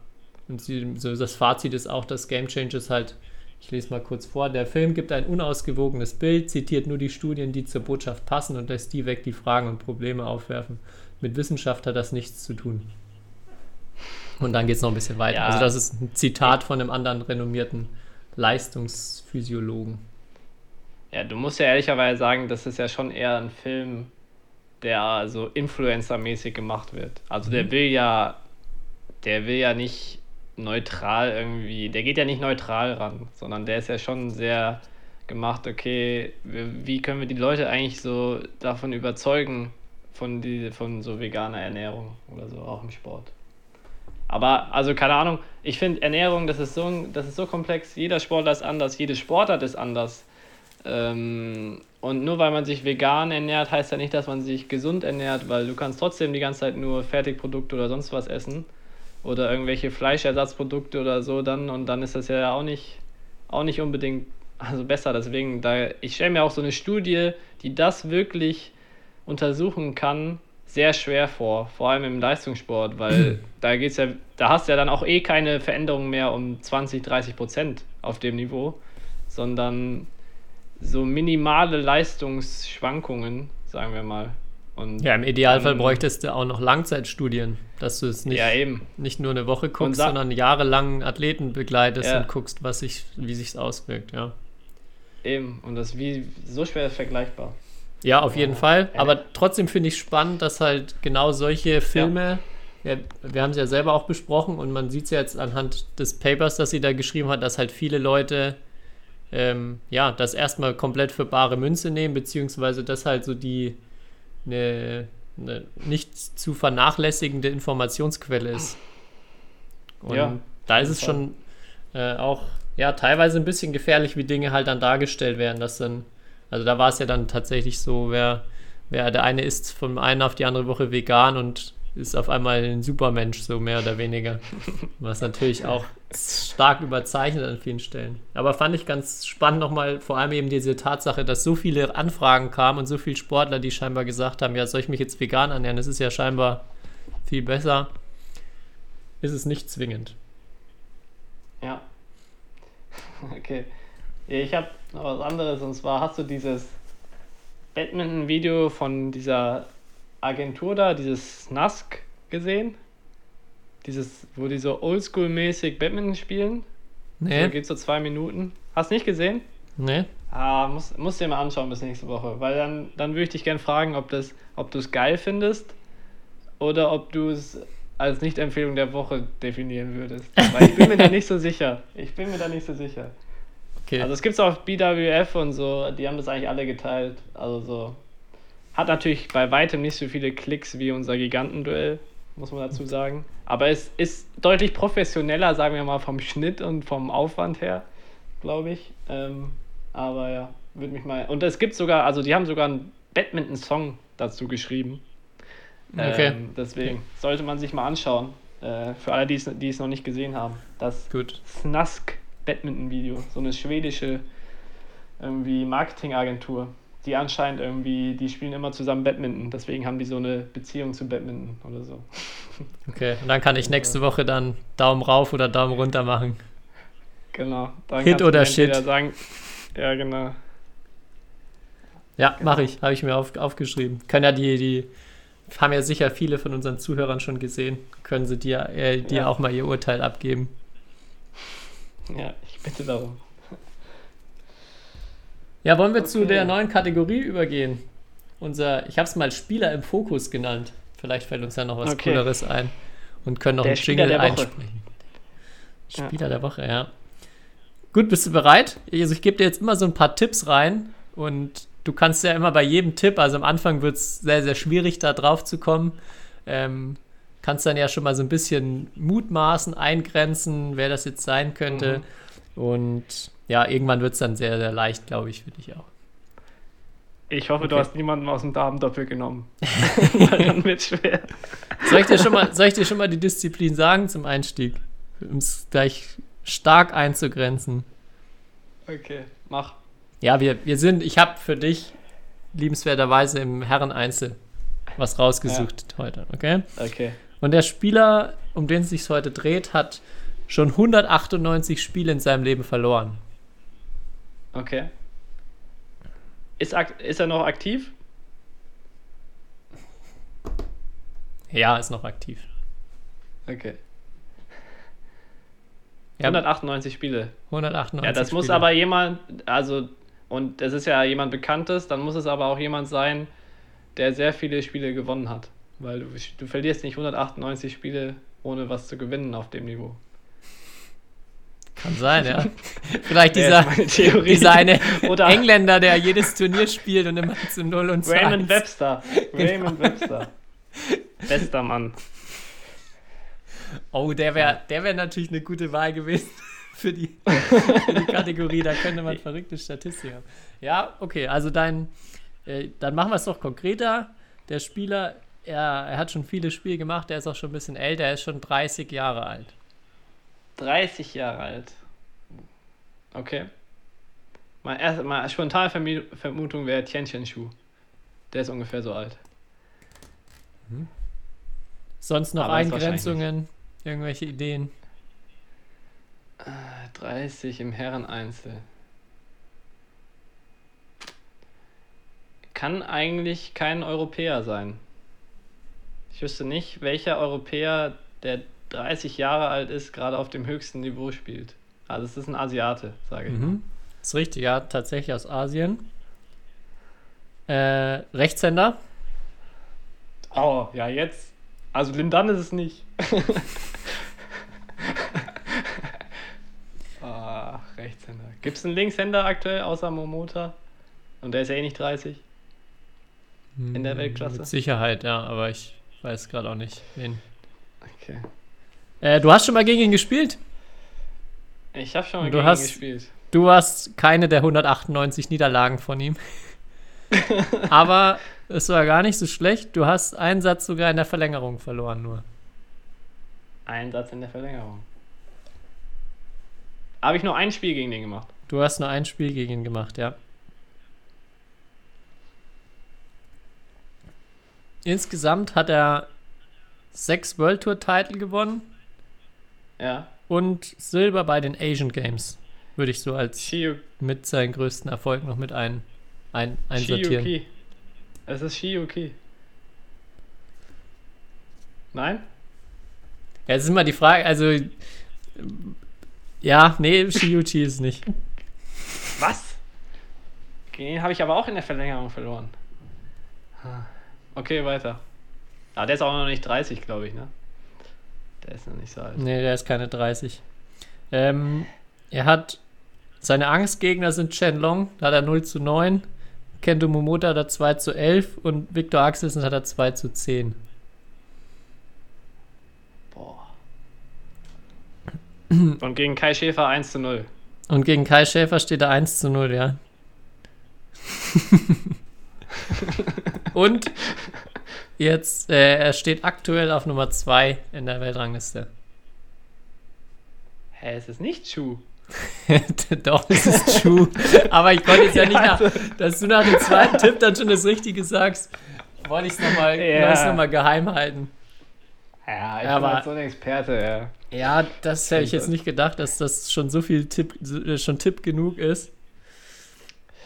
und sie, so das Fazit ist auch, dass Game Changers halt ich lese mal kurz vor. Der Film gibt ein unausgewogenes Bild, zitiert nur die Studien, die zur Botschaft passen und lässt die weg, die Fragen und Probleme aufwerfen. Mit Wissenschaft hat das nichts zu tun. Und dann geht es noch ein bisschen weiter. Ja. Also das ist ein Zitat von einem anderen renommierten Leistungsphysiologen. Ja, du musst ja ehrlicherweise sagen, das ist ja schon eher ein Film, der so Influencer-mäßig gemacht wird. Also der mhm. will ja, der will ja nicht neutral irgendwie, der geht ja nicht neutral ran, sondern der ist ja schon sehr gemacht, okay, wie können wir die Leute eigentlich so davon überzeugen, von, die, von so veganer Ernährung oder so, auch im Sport. Aber, also keine Ahnung, ich finde Ernährung, das ist, so, das ist so komplex, jeder Sportler ist anders, jede Sportart ist anders. Ähm, und nur weil man sich vegan ernährt, heißt ja nicht, dass man sich gesund ernährt, weil du kannst trotzdem die ganze Zeit nur Fertigprodukte oder sonst was essen oder irgendwelche Fleischersatzprodukte oder so dann und dann ist das ja auch nicht, auch nicht unbedingt also besser. Deswegen, da, ich stelle mir auch so eine Studie, die das wirklich untersuchen kann, sehr schwer vor, vor allem im Leistungssport, weil da geht's ja, da hast du ja dann auch eh keine Veränderung mehr um 20, 30 Prozent auf dem Niveau, sondern so minimale Leistungsschwankungen, sagen wir mal. Und ja, im Idealfall dann, bräuchtest du auch noch Langzeitstudien, dass du es nicht, ja, nicht nur eine Woche guckst, sondern jahrelang Athleten begleitest ja. und guckst, was sich, wie sich auswirkt, ja. Eben, und das ist wie so schwer vergleichbar. Ja, auf jeden Fall. Aber trotzdem finde ich spannend, dass halt genau solche Filme, ja. wir haben es ja selber auch besprochen und man sieht es ja jetzt anhand des Papers, das sie da geschrieben hat, dass halt viele Leute ähm, ja, das erstmal komplett für bare Münze nehmen, beziehungsweise dass halt so die eine, eine nicht zu vernachlässigende Informationsquelle ist. Und ja. da ist es schon äh, auch, ja, teilweise ein bisschen gefährlich, wie Dinge halt dann dargestellt werden. Das dann, also da war es ja dann tatsächlich so, wer, wer der eine ist vom einen auf die andere Woche vegan und ist auf einmal ein Supermensch, so mehr oder weniger. Was natürlich auch stark überzeichnet an vielen Stellen. Aber fand ich ganz spannend nochmal, vor allem eben diese Tatsache, dass so viele Anfragen kamen und so viele Sportler, die scheinbar gesagt haben, ja, soll ich mich jetzt vegan ernähren? Das ist ja scheinbar viel besser. Ist es nicht zwingend. Ja. (laughs) Okay. Ja, ich habe noch was anderes und zwar hast du dieses Badminton-Video von dieser Agentur da, dieses Nask gesehen? Dieses, wo die so oldschool-mäßig Badminton spielen? Nee. So, geht so zwei Minuten. Hast nicht gesehen? Nee. Ah, muss, musst dir mal anschauen bis nächste Woche, weil dann, dann würde ich dich gerne fragen, ob, das, ob du es geil findest oder ob du es als Nicht-Empfehlung der Woche definieren würdest. Weil ich bin mir da (laughs) nicht so sicher. Ich bin mir da nicht so sicher. Okay. Also es gibt es auf BWF und so, die haben das eigentlich alle geteilt. Also so. Hat natürlich bei weitem nicht so viele Klicks wie unser Gigantenduell, muss man dazu sagen. Aber es ist deutlich professioneller, sagen wir mal, vom Schnitt und vom Aufwand her, glaube ich. Ähm, aber ja, würde mich mal. Und es gibt sogar, also die haben sogar einen Badminton-Song dazu geschrieben. Okay. Ähm, deswegen sollte man sich mal anschauen. Äh, für alle, die es die es noch nicht gesehen haben. Das Gut. Snask Badminton-Video. So eine schwedische irgendwie Marketingagentur. Die anscheinend irgendwie, die spielen immer zusammen Badminton. Deswegen haben die so eine Beziehung zu Badminton oder so. (laughs) Okay. Und dann kann ich nächste Woche dann Daumen rauf oder Daumen runter machen. Genau. Hit oder Shit? Sagen, ja, genau. Ja, Genau. mache ich. Habe ich mir auf, aufgeschrieben. Können ja die, die haben ja sicher viele von unseren Zuhörern schon gesehen. Können sie dir, äh, dir Ja. auch mal ihr Urteil abgeben. Ja, ich bitte darum. Ja, wollen wir zu Okay. der neuen Kategorie übergehen? Unser, ich habe es mal Spieler im Fokus genannt. Vielleicht fällt uns ja noch was Okay. Cooleres ein und können noch Der einen Spieler Jingle Woche. einsprechen. Spieler der Woche, ja. Gut, bist du bereit? Also ich gebe dir jetzt immer so ein paar Tipps rein und du kannst ja immer bei jedem Tipp, also am Anfang wird es sehr, sehr schwierig, da drauf zu kommen. Ähm, kannst dann ja schon mal so ein bisschen mutmaßen, eingrenzen, wer das jetzt sein könnte. Und ja, irgendwann wird es dann sehr, sehr leicht, glaube ich, für dich auch. Ich hoffe, du Okay. hast niemanden aus dem Damendoppel genommen. (laughs) (laughs) Dann wird schwer. Soll ich, dir schon mal, soll ich dir schon mal die Disziplin sagen zum Einstieg? Um es gleich stark einzugrenzen. Okay, mach. Ja, wir, wir sind, ich habe für dich liebenswerterweise im Herren-Einzel was rausgesucht heute, okay? Okay. Und der Spieler, um den es sich heute dreht, hat schon 198 Spiele in seinem Leben verloren. Okay. Ist, ist er noch aktiv? Ja, ist noch aktiv. Okay. Ja, 198 Spiele. 198 Ja, das muss Spiele. aber jemand, also, und das ist ja jemand Bekanntes, dann muss es aber auch jemand sein, der sehr viele Spiele gewonnen hat. Weil du, du verlierst nicht 198 Spiele, ohne was zu gewinnen auf dem Niveau. Kann sein, ja. (laughs) Vielleicht dieser, dieser eine (laughs) Oder- Engländer, der jedes Turnier spielt und immer zu 0 und 2. Raymond Webster. Genau. Raymond Webster. Bester Mann. Oh, der wäre der wär natürlich eine gute Wahl gewesen (laughs) für die, für die Kategorie. Da könnte man verrückte Statistik haben. Ja, okay, also dein, äh, dann machen wir es doch konkreter. Der Spieler, er, er hat schon viele Spiele gemacht, er ist auch schon ein bisschen älter, er ist schon 30 Jahre alt. 30 Jahre alt. Okay. Meine, erste, meine spontane Vermutung wäre Tian Chen Shu. Der ist ungefähr so alt. Sonst noch Aber Eingrenzungen, irgendwelche Ideen? 30 im Herreneinzel. Kann eigentlich kein Europäer sein. Ich wüsste nicht, welcher Europäer, der 30 Jahre alt ist, gerade auf dem höchsten Niveau spielt. Also es ist ein Asiate, sage ich. Mhm. Ist richtig, ja, tatsächlich aus Asien. Äh, Rechtshänder? Oh, ja, jetzt. Also Lindan ist es nicht. Ach, (laughs) Rechtshänder. Gibt es einen Linkshänder aktuell außer Momota? Und der ist ja eh nicht 30. In der Weltklasse? Mit Sicherheit, ja, aber ich weiß gerade auch nicht, wen. Okay. Äh, du hast schon mal gegen ihn gespielt? Ich habe schon mal Du gegen ihn hast- gespielt. Du hast keine der 198 Niederlagen von ihm. (laughs) Aber es war gar nicht so schlecht. Du hast einen Satz sogar in der Verlängerung verloren nur. Ein Satz in der Verlängerung. Habe ich nur ein Spiel gegen den gemacht. Du hast nur ein Spiel gegen ihn gemacht, ja. Insgesamt hat er sechs World Tour Titel gewonnen Ja. und Silber bei den Asian Games. Würde ich so als Shiyu, mit seinen größten Erfolg noch mit ein, ein, einsortieren. Shiyuki. Es ist Shiyuki. Nein? Ja, es ist immer die Frage, also ja, nee, Shiuchi ist nicht. Was? Den habe ich aber auch in der Verlängerung verloren. Ah. Okay, weiter. Ah, der ist auch noch nicht 30, glaube ich, ne? Der ist noch nicht so alt. Nee, der ist keine 30. Ähm, er hat seine Angstgegner sind Chen Long, da hat er 0 zu 9. Kento Momota hat er 2 zu 11 und Victor Axelsen hat er 2 zu 10. Boah. Und gegen Kai Schäfer 1 zu 0. Und gegen Kai Schäfer steht er 1 zu 0, ja. (laughs) und jetzt, äh, er steht aktuell auf Nummer 2 in der Weltrangliste. Hä, es ist nicht Chu. (laughs) Doch, es ist true. Aber ich konnte jetzt ja (laughs) nicht nach, dass du nach dem zweiten Tipp dann schon das Richtige sagst. Wollte ich es nochmal Ja. noch mal geheim halten. Ja, ich Ja, bin aber- halt so ein Experte, ja. Ja, das hätte ich jetzt nicht gedacht, dass das schon so viel Tipp, äh, schon Tipp genug ist.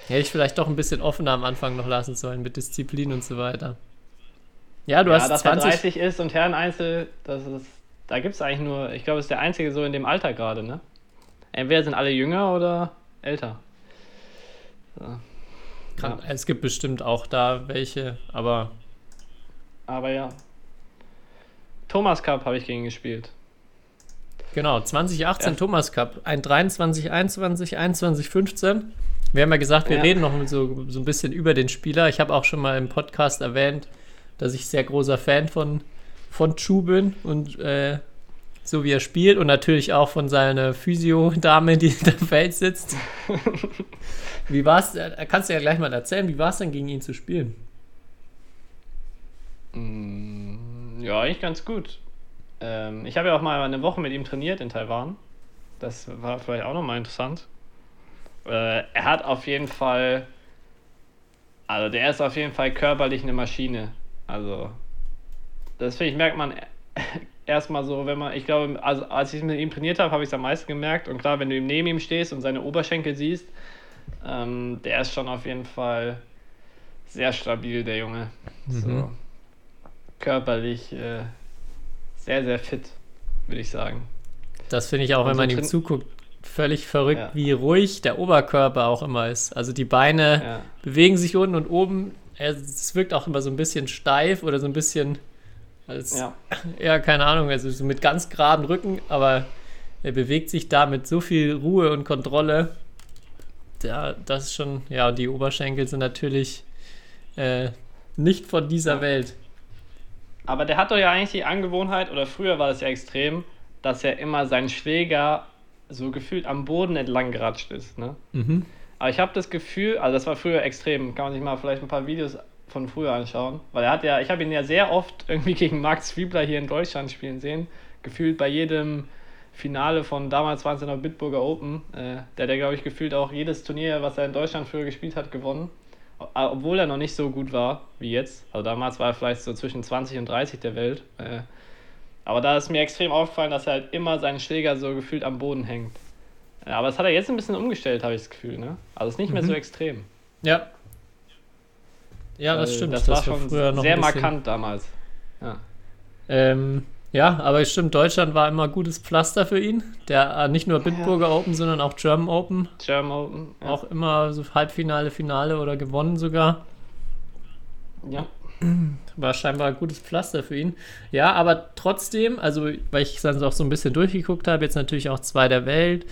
Hätte ich vielleicht doch ein bisschen offener am Anfang noch lassen sollen mit Disziplin und so weiter. Ja, du ja, hast dass er 20. 30 ist und Herreneinzel, das ist, da gibt es eigentlich nur, ich glaube, es ist der einzige so in dem Alter gerade, ne? Entweder sind alle jünger oder älter. So. Kann, Ja. Es gibt bestimmt auch da welche, aber Aber ja. Thomas Cup habe ich gegen gespielt. Genau, 2018 Ja. Thomas Cup, ein 23, 21, 21, 15. Wir haben ja gesagt, wir Ja. reden noch so, so ein bisschen über den Spieler. Ich habe auch schon mal im Podcast erwähnt, dass ich sehr großer Fan von, von Chu bin und äh, so wie er spielt und natürlich auch von seiner Physio-Dame, die (laughs) hinterm Feld sitzt. (laughs) Wie war es? Kannst du ja gleich mal erzählen, wie war es denn gegen ihn zu spielen? Mm, Ja, eigentlich ganz gut. Ähm, ich habe ja auch mal eine Woche mit ihm trainiert in Taiwan. Das war vielleicht auch nochmal interessant. Äh, er hat auf jeden Fall, also der ist auf jeden Fall körperlich eine Maschine. Also, das finde ich, merkt man (laughs) erstmal so, wenn man, ich glaube, also als ich mit ihm trainiert habe, habe ich es am meisten gemerkt. Und klar, wenn du ihm neben ihm stehst und seine Oberschenkel siehst, ähm, der ist schon auf jeden Fall sehr stabil, der Junge. So körperlich äh, sehr, sehr fit, würde ich sagen. Das finde ich auch, wenn man ihm zuguckt, völlig verrückt, Ja. wie ruhig der Oberkörper auch immer ist. Also die Beine Ja. bewegen sich unten und oben. Er- Es wirkt auch immer so ein bisschen steif oder so ein bisschen als, Ja. ja, keine Ahnung, also so mit ganz geraden Rücken, aber er bewegt sich da mit so viel Ruhe und Kontrolle. Ja, das ist schon, ja, und die Oberschenkel sind natürlich äh, nicht von dieser. Welt. Aber der hat doch ja eigentlich die Angewohnheit, oder früher war das ja extrem, dass er immer seinen Schläger so gefühlt am Boden entlang geratscht ist. Ne? Mhm. Aber ich habe das Gefühl, also das war früher extrem, kann man sich mal vielleicht ein paar Videos von früher anschauen, weil er hat ja, ich habe ihn ja sehr oft irgendwie (laughs) gegen Max Fiebler hier in Deutschland spielen sehen, gefühlt bei jedem Finale von damals waren es ja noch Bitburger Open, äh, der ja glaube ich gefühlt auch jedes Turnier, was er in Deutschland früher gespielt hat, gewonnen, obwohl er noch nicht so gut war wie jetzt, also damals war er vielleicht so zwischen 20 und 30 der Welt, äh, aber da ist mir extrem aufgefallen, dass er halt immer seinen Schläger so gefühlt am Boden hängt. Ja, aber das hat er jetzt ein bisschen umgestellt, habe ich das Gefühl, ne? Also es ist nicht mehr so extrem. Ja. Ja, das stimmt. Das, war schon früher noch sehr markant damals. Ja. Ähm, ja, aber es stimmt, Deutschland war immer gutes Pflaster für ihn. Der äh, nicht nur Bitburger Open, sondern auch German Open. German Open. Ja. Auch immer so Halbfinale, Finale oder gewonnen sogar. Ja. War scheinbar ein gutes Pflaster für ihn. Ja, aber trotzdem, also weil ich dann auch so ein bisschen durchgeguckt habe, jetzt natürlich auch zwei der Welt,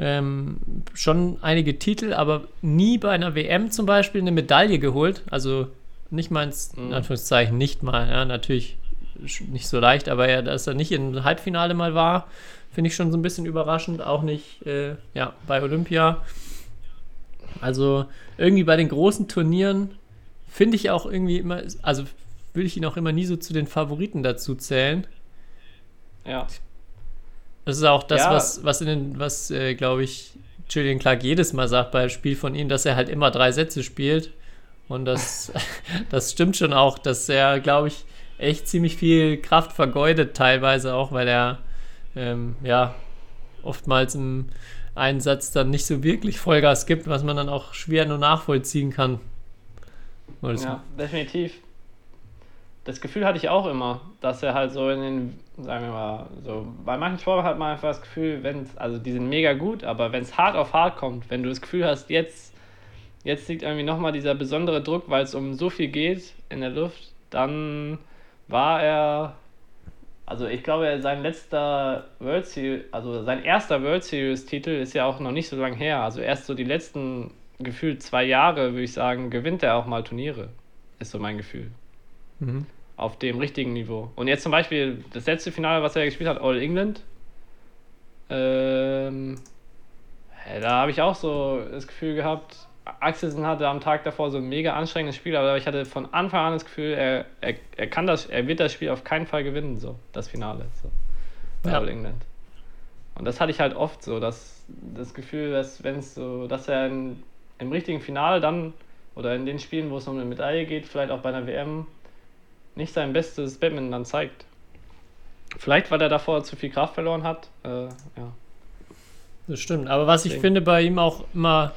ähm, schon einige Titel, aber nie bei einer WM zum Beispiel eine Medaille geholt. Also nicht mal ins, in Mhm. Anführungszeichen, nicht mal, ja, natürlich nicht so leicht, aber ja, dass er nicht im Halbfinale mal war, finde ich schon so ein bisschen überraschend. Auch nicht äh, ja, bei Olympia. Also irgendwie bei den großen Turnieren finde ich auch irgendwie immer, also will ich ihn auch immer nie so zu den Favoriten dazu zählen. Ja. Das ist auch das, Ja. was, was in den, was, äh, glaube ich, Julian Clark jedes Mal sagt beim Spiel von ihm, dass er halt immer drei Sätze spielt. Und das, (laughs) das stimmt schon auch, dass er, glaube ich, echt ziemlich viel Kraft vergeudet, teilweise auch, weil er ähm, ja oftmals im Einsatz dann nicht so wirklich Vollgas gibt, was man dann auch schwer nur nachvollziehen kann. Das- Ja, definitiv. Das Gefühl hatte ich auch immer, dass er halt so in den, sagen wir mal, so bei manchen Sportlern hat man einfach das Gefühl, wenn also die sind mega gut, aber wenn es hart auf hart kommt, wenn du das Gefühl hast, jetzt, jetzt liegt irgendwie nochmal dieser besondere Druck, weil es um so viel geht in der Luft, dann war er, also ich glaube, sein letzter World Series, also sein erster World Series Titel ist ja auch noch nicht so lange her, also erst so die letzten gefühlt zwei Jahre, würde ich sagen, gewinnt er auch mal Turniere, ist so mein Gefühl Mhm. auf dem richtigen Niveau. Und jetzt zum Beispiel das letzte Finale, was er gespielt hat, All England. Ähm, da habe ich auch so das Gefühl gehabt, Axelsen hatte am Tag davor so ein mega anstrengendes Spiel, aber ich hatte von Anfang an das Gefühl, er, er, er kann das, er wird das Spiel auf keinen Fall gewinnen, so, das Finale. So, bei Ja. All England. Und das hatte ich halt oft so, dass das Gefühl, dass wenn es so, dass er in, im richtigen Finale dann oder in den Spielen, wo es um eine Medaille geht, vielleicht auch bei einer WM, nicht sein bestes Badminton dann zeigt. Vielleicht, weil er davor zu viel Kraft verloren hat. Äh, ja. Das stimmt. Aber was ich Deswegen. finde bei ihm auch immer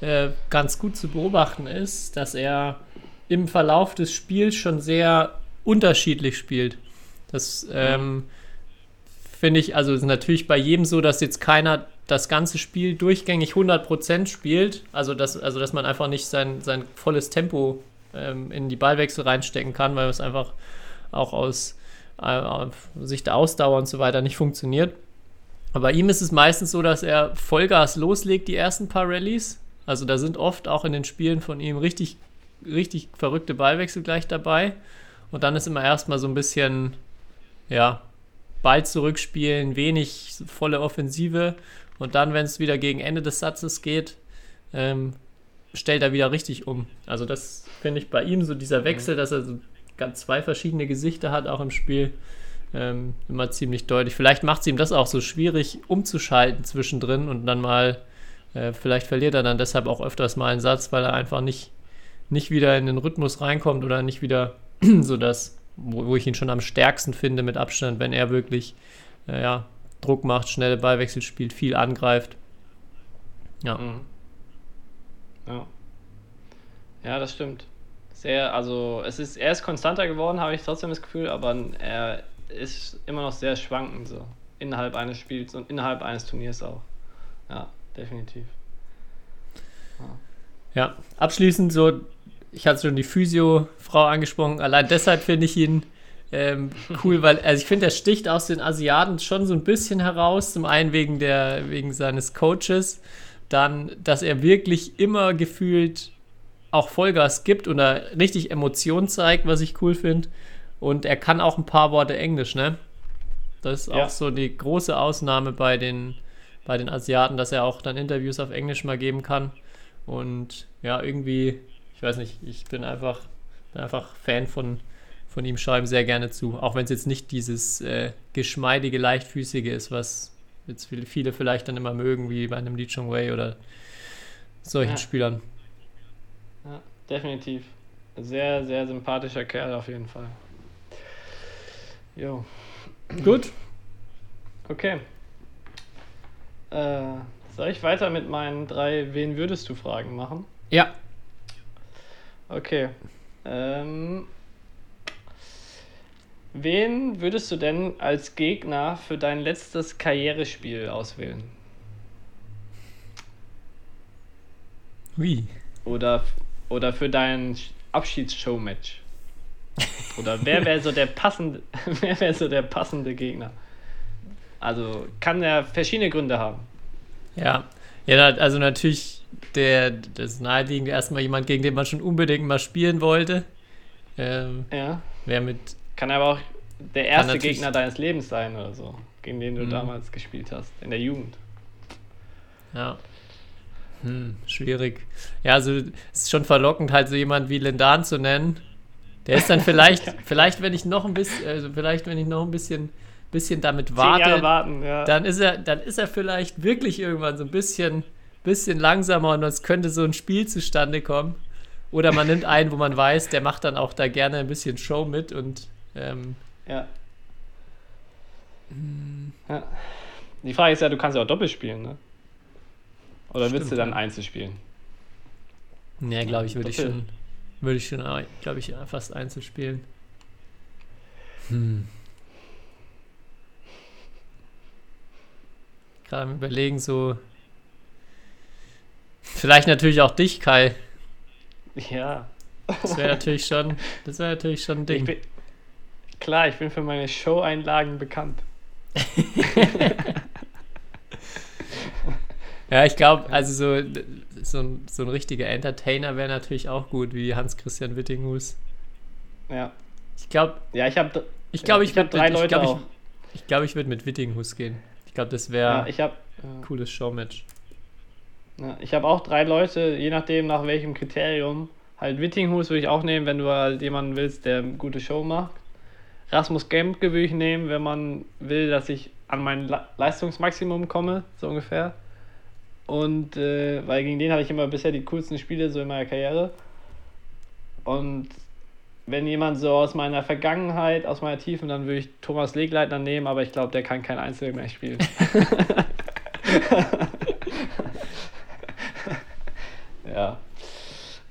äh, ganz gut zu beobachten ist, dass er im Verlauf des Spiels schon sehr unterschiedlich spielt. Das ähm, finde ich, also ist natürlich bei jedem so, dass jetzt keiner das ganze Spiel durchgängig 100% spielt. Also dass, also dass man einfach nicht sein, sein volles Tempo ähm, in die Ballwechsel reinstecken kann, weil es einfach auch aus äh, Sicht der Ausdauer und so weiter nicht funktioniert. Aber ihm ist es meistens so, dass er Vollgas loslegt, die ersten paar Rallyes. Also da sind oft auch in den Spielen von ihm richtig, richtig verrückte Ballwechsel gleich dabei. Und dann ist immer erstmal so ein bisschen, ja, Ball zurückspielen, wenig volle Offensive. Und dann, wenn es wieder gegen Ende des Satzes geht, ähm, stellt er wieder richtig um. Also das finde ich bei ihm so dieser Wechsel, dass er so ganz zwei verschiedene Gesichter hat, auch im Spiel, ähm, immer ziemlich deutlich. Vielleicht macht es ihm das auch so schwierig, umzuschalten zwischendrin und dann mal, äh, vielleicht verliert er dann deshalb auch öfters mal einen Satz, weil er einfach nicht, nicht wieder in den Rhythmus reinkommt oder nicht wieder (clears throat) so das, wo, wo ich ihn schon am stärksten finde mit Abstand, wenn er wirklich äh, ja, Druck macht, schnelle Ballwechsel spielt, viel angreift. Ja. Mhm. Ja. Ja, das stimmt. Sehr, also es ist, er ist konstanter geworden, habe ich trotzdem das Gefühl, aber er ist immer noch sehr schwankend so. Innerhalb eines Spiels und innerhalb eines Turniers auch. Ja, definitiv. Ja, abschließend so, ich hatte schon die Physio-Frau angesprochen, allein deshalb finde ich ihn ähm, cool, weil, also ich finde, er sticht aus den Asiaten schon so ein bisschen heraus, zum einen wegen, der, wegen seines Coaches, dann, dass er wirklich immer gefühlt auch Vollgas gibt und er richtig Emotionen zeigt, was ich cool finde. Und er kann auch ein paar Worte Englisch, ne? Das ist Ja. auch so die große Ausnahme bei den, bei den Asiaten, dass er auch dann Interviews auf Englisch mal geben kann. Und ja, irgendwie, ich weiß nicht, ich bin einfach, bin einfach Fan von, von ihm, ihm sehr gerne zu. Auch wenn es jetzt nicht dieses äh, geschmeidige, leichtfüßige ist, was jetzt viele, vielleicht dann immer mögen, wie bei einem Lee Chong Wei oder solchen Ja. Spielern. Ja, definitiv. Sehr, sehr sympathischer Kerl auf jeden Fall. Jo, Gut, okay. Äh, soll ich weiter mit meinen drei Wen würdest du Fragen machen? ja, Okay. Ähm, wen würdest du denn als Gegner für dein letztes Karrierespiel auswählen? wie? Oder, oder für dein Abschiedsshow-Match? Oder wer (laughs) wäre so der passende, (laughs) wer wäre so der passende Gegner? Also kann er verschiedene Gründe haben. Ja, ja, also natürlich der, das naheliegende erstmal jemand, gegen den man schon unbedingt mal spielen wollte. Ähm, Ja. wer mit Kann aber auch der erste Gegner deines Lebens sein oder so, gegen den du Mhm. damals gespielt hast, in der Jugend. Ja. Hm, schwierig. Ja, also es ist schon verlockend, halt so jemand wie Lindan zu nennen. Der ist dann (laughs) vielleicht, vielleicht, wenn ich noch ein bisschen, also vielleicht, wenn ich noch ein bisschen, bisschen damit warte, warten, ja. dann ist er, dann ist er vielleicht wirklich irgendwann so ein bisschen, bisschen langsamer und es könnte so ein Spiel zustande kommen. Oder man nimmt einen, wo man weiß, der macht dann auch da gerne ein bisschen Show mit und ähm, ja. ja. Die Frage ist ja, du kannst ja auch Doppel spielen, ne? Oder willst Stimmt, du dann ja. Einzel spielen? ja, glaube ich, würde ich schon, würde ich schon, glaube ich, fast Einzel spielen. Hm. Gerade überlegen, so. Vielleicht natürlich auch dich, Kai. Ja. Das wäre natürlich schon, (laughs) das wäre natürlich schon ein Ich Ding. bin, klar, ich bin für meine Show-Einlagen bekannt. (laughs) Ja, ich glaube, also so, so, ein, so ein richtiger Entertainer wäre natürlich auch gut, wie Hans-Christian Wittinghus. Ja. Ich glaube, Ja, ich habe ich, glaub, ich, ich hab würd drei mit- ich, Leute glaub, auch. ich, ich, glaub, ich würde mit Wittinghus gehen. Ich glaube, das Ja, wäre ich habe ein cooles Showmatch. ja, ich hab auch drei Leute, je nachdem nach welchem Kriterium. Halt Wittinghus würde ich auch nehmen, wenn du halt jemanden willst, der eine gute Show macht. Rasmus Gemke würde ich nehmen, wenn man will, dass ich an mein Le Leistungsmaximum komme, so ungefähr. Und äh, weil gegen den hatte ich immer bisher die coolsten Spiele so in meiner Karriere. Und wenn jemand so aus meiner Vergangenheit, aus meiner Tiefen, dann würde ich Thomas Legleitner nehmen, aber ich glaube, der kann kein Einzel mehr spielen. (laughs) (laughs) ja.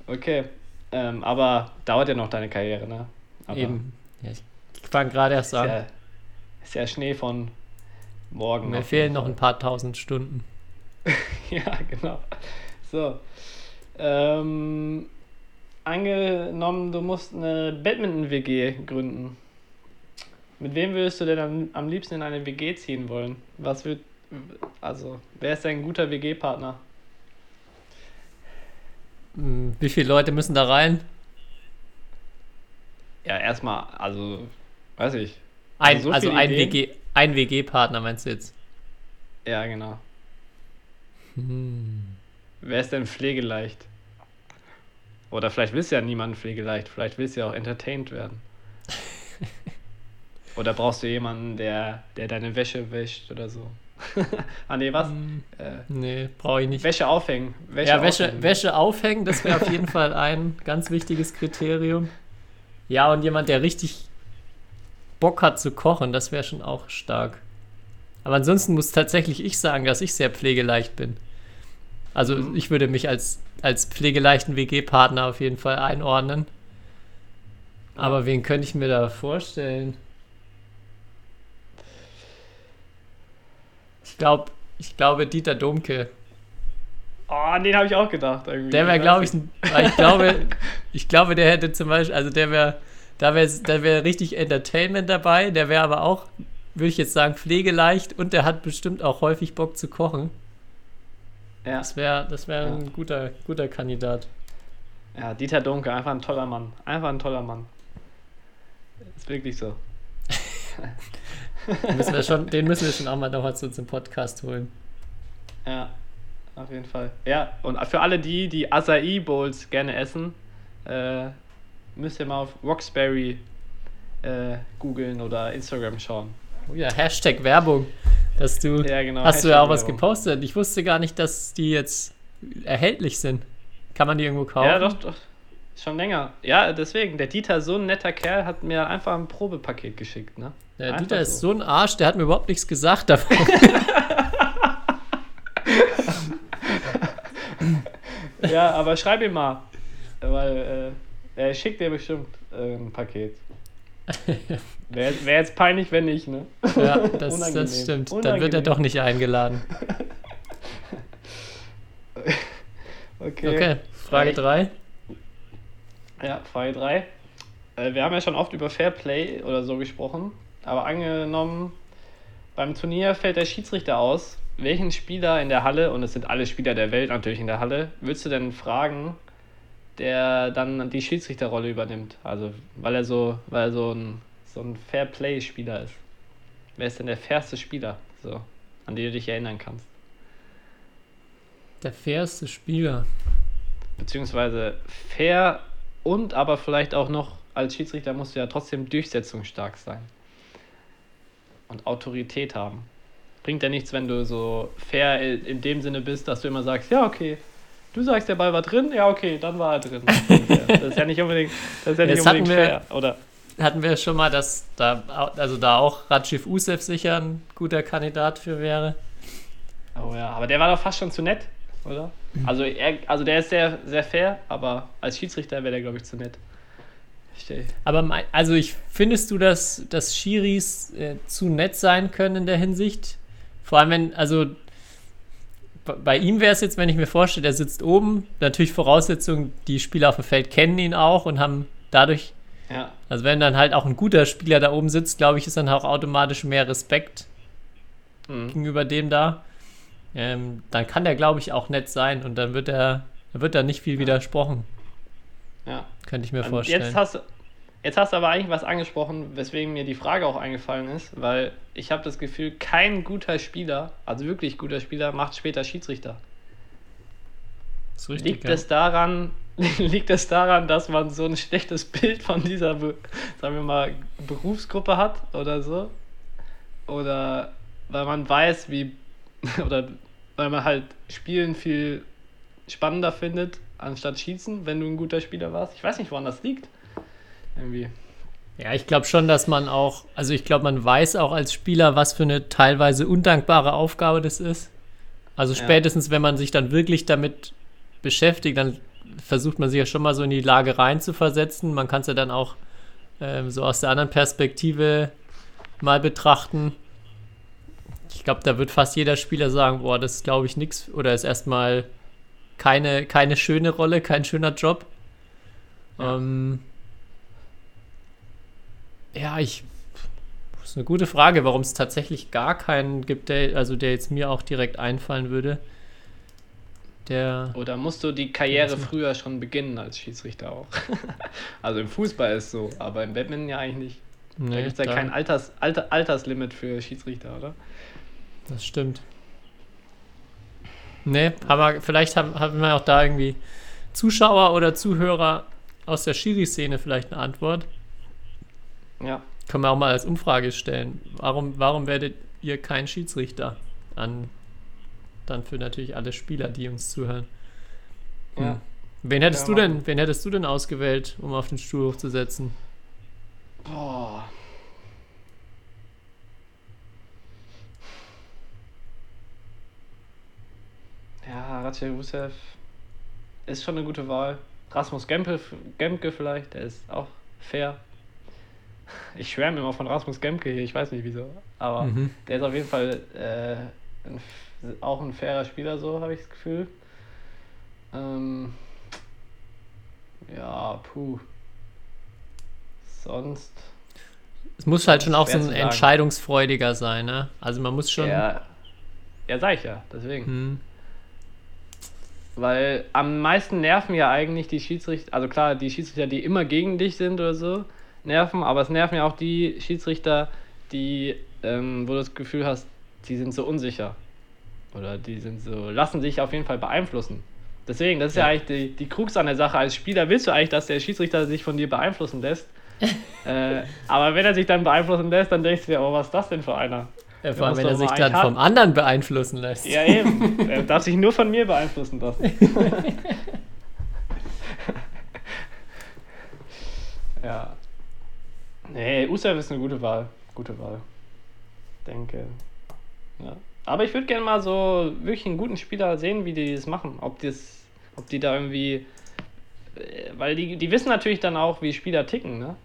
Okay. Ähm, aber dauert ja noch deine Karriere, ne? Aber Eben. Ja, ich fange gerade erst Ist an. ja, ist ja Schnee von morgen. Mir fehlen noch ein paar tausend Stunden. (laughs) Ja, genau. So. Ähm, angenommen, du musst eine Badminton-WG gründen. Mit wem würdest du denn am, am liebsten in eine WG ziehen wollen? Was wird. Also, wer ist dein guter WG-Partner? Hm, Wie viele Leute müssen da rein? Ja, erstmal, also, weiß ich. Ein, so also ein Ideen? WG, ein WG-Partner meinst du jetzt? Ja, genau. Hm. Wer ist denn pflegeleicht? Oder vielleicht willst du ja niemanden pflegeleicht, vielleicht willst du ja auch entertained werden. (laughs) oder brauchst du jemanden, der, der deine Wäsche wäscht oder so? (laughs) ah, nee, was? Äh, Nee, brauche ich nicht. Wäsche aufhängen. Wäsche ja, Wäsche, aufhängen. Wäsche aufhängen, das wäre auf (laughs) jeden Fall ein ganz wichtiges Kriterium. Ja, und jemand, der richtig Bock hat zu kochen, das wäre schon auch stark. Aber ansonsten muss tatsächlich ich sagen, dass ich sehr pflegeleicht bin. Also Mhm. ich würde mich als, als pflegeleichten WG-Partner auf jeden Fall einordnen. Aber wen könnte ich mir da vorstellen? Ich glaube, ich glaube Dieter Domke. Oh, an den habe ich auch gedacht. Irgendwie. Der wäre, glaube ich, weil ich glaube, (laughs) ich glaube, der hätte zum Beispiel, also der wäre, da wäre, da wäre richtig Entertainment dabei. Der wäre aber auch, würde ich jetzt sagen, pflegeleicht und der hat bestimmt auch häufig Bock zu kochen. Ja. Das wäre, das wäre Ja. ein guter, guter Kandidat. ja, Dieter Dunke, einfach ein toller Mann. Einfach ein toller Mann. Ist wirklich so. Den müssen wir schon, (laughs) den müssen wir schon auch mal noch mal zu uns im Podcast holen. Ja, auf jeden Fall. Ja, und für alle die, die Acai Bowls gerne essen, äh, müsst ihr mal auf Roxberry äh, googeln oder Instagram schauen. Oh ja, Hashtag Werbung. Dass du, Ja, genau, hast du ja auch was Hashtag-Werbung. gepostet. Ich wusste gar nicht, dass die jetzt erhältlich sind. Kann man die irgendwo kaufen? Ja, doch, doch. Schon länger. Ja, deswegen. Der Dieter, so ein netter Kerl, hat mir einfach ein Probepaket geschickt, ne? Der Einfach Dieter ist so ein Arsch, der hat mir überhaupt nichts gesagt davon. (laughs) (laughs) Ja, aber schreib ihm mal. Weil äh, er schickt dir bestimmt äh, ein Paket. (laughs) Wäre wär jetzt peinlich, wenn nicht, ne? Ja, (laughs) das, Unangenehm. das stimmt. Dann wird Unangenehm. er doch nicht eingeladen. (laughs) Okay. Okay, Frage Ich- 3. Ja, Frage 3. Äh, wir haben ja schon oft über Fairplay oder so gesprochen. Aber angenommen, beim Turnier fällt der Schiedsrichter aus. Welchen Spieler in der Halle, und es sind alle Spieler der Welt natürlich in der Halle, würdest du denn fragen, der dann die Schiedsrichterrolle übernimmt? Also, weil er so, weil er so ein so ein Fair-Play-Spieler ist. Wer ist denn der fairste Spieler, so, an den du dich erinnern kannst? Der fairste Spieler. Beziehungsweise fair und aber vielleicht auch noch als Schiedsrichter musst du ja trotzdem durchsetzungsstark sein. Und Autorität haben. Bringt ja nichts, wenn du so fair in dem Sinne bist, dass du immer sagst, ja, okay, du sagst, der Ball war drin, ja, okay, dann war er drin. (laughs) das ist ja nicht unbedingt, das ist ja nicht Jetzt unbedingt hatten wir- fair, oder? Hatten wir schon mal, dass da, also da auch Rajiv Usev sicher ein guter Kandidat für wäre. Oh ja, aber der war doch fast schon zu nett, oder? Also, er, also der ist sehr, sehr fair, aber als Schiedsrichter wäre der, glaube ich, zu nett. Aber mei- also ich findest du, dass, dass Schiris äh, zu nett sein können in der Hinsicht? Vor allem, wenn, also bei ihm wäre es jetzt, wenn ich mir vorstelle, der sitzt oben, natürlich Voraussetzung, die Spieler auf dem Feld kennen ihn auch und haben dadurch, Ja, also wenn dann halt auch ein guter Spieler da oben sitzt, glaube ich, ist dann auch automatisch mehr Respekt mhm. gegenüber dem da. Ähm, dann kann der, glaube ich, auch nett sein und dann wird er, wird da nicht viel widersprochen, ja. könnte ich mir Und vorstellen. Jetzt hast, du- jetzt hast du aber eigentlich was angesprochen, weswegen mir die Frage auch eingefallen ist, weil ich habe das Gefühl, kein guter Spieler, also wirklich guter Spieler, macht später Schiedsrichter. Das richtig, Liegt ja. es daran, (laughs) liegt es daran, dass man so ein schlechtes Bild von dieser, sagen wir mal, Berufsgruppe hat oder so? Oder weil man weiß, wie, (laughs) oder weil man halt Spielen viel spannender findet, anstatt Schießen, wenn du ein guter Spieler warst? Ich weiß nicht, woran das liegt. Irgendwie. Ja, ich glaube schon, dass man auch, also ich glaube, man weiß auch als Spieler, was für eine teilweise undankbare Aufgabe das ist. Also Ja. spätestens, wenn man sich dann wirklich damit beschäftigt, dann versucht man sich ja schon mal so in die Lage reinzuversetzen. Man kann es ja dann auch ähm, so aus der anderen Perspektive mal betrachten. Ich glaube, da wird fast jeder Spieler sagen, boah, das ist, glaube ich, nichts oder ist erstmal keine, keine schöne Rolle, kein schöner Job. Ja. Ähm, ja, ich. Das ist eine gute Frage, warum es tatsächlich gar keinen gibt, der, also der jetzt mir auch direkt einfallen würde. Der. Oder musst du die Karriere früher schon beginnen als Schiedsrichter auch? (laughs) also im Fußball ist so, aber im Badminton ja eigentlich nicht. Da Nee, gibt es ja da- kein Alters, Alter, Alterslimit für Schiedsrichter, oder? Das stimmt. Nee, aber vielleicht haben, haben wir auch da irgendwie Zuschauer oder Zuhörer aus der Schiri-Szene vielleicht eine Antwort. Ja. Können wir auch mal als Umfrage stellen. Warum, warum werdet ihr kein Schiedsrichter? An, dann für natürlich alle Spieler, die uns zuhören. Ja. Hm. Wen hättest Ja, du denn, wen hättest du denn ausgewählt, um auf den Stuhl hochzusetzen? Boah. Ja, Ratje Rusev ist schon eine gute Wahl. Rasmus Gempe, Gemke vielleicht, der ist auch fair. Ich schwärme immer von Rasmus Gemke hier, ich weiß nicht wieso. Aber Mhm. der ist auf jeden Fall äh, ein, auch ein fairer Spieler, so habe ich das Gefühl. Ähm, ja, puh. Sonst. Es muss halt schon auch so ein entscheidungsfreudiger sein, ne? Also man muss schon. Ja, ja, sag ich ja, deswegen. Hm, Weil am meisten nerven ja eigentlich die Schiedsrichter, also klar, die Schiedsrichter, die immer gegen dich sind oder so, nerven, aber es nerven ja auch die Schiedsrichter, die, ähm, wo du das Gefühl hast, die sind so unsicher. Oder die sind so, lassen sich auf jeden Fall beeinflussen. Deswegen, das ist ja, Ja. eigentlich die, die Krux an der Sache. Als Spieler willst du eigentlich, dass der Schiedsrichter sich von dir beeinflussen lässt. (laughs) äh, aber wenn er sich dann beeinflussen lässt, dann denkst du dir, oh, was ist das denn für einer? Ja, vor allem, wenn er sich dann einen vom anderen beeinflussen lässt. Ja, eben. Er darf sich nur von mir beeinflussen lassen. (laughs) (laughs) ja. Nee, Usav ist eine gute Wahl. Gute Wahl. Denke. Ja. Aber ich würde gerne mal so wirklich einen guten Spieler sehen, wie die das machen. Ob, das, ob die da irgendwie. äh, Weil die, die wissen natürlich dann auch, wie Spieler ticken, ne?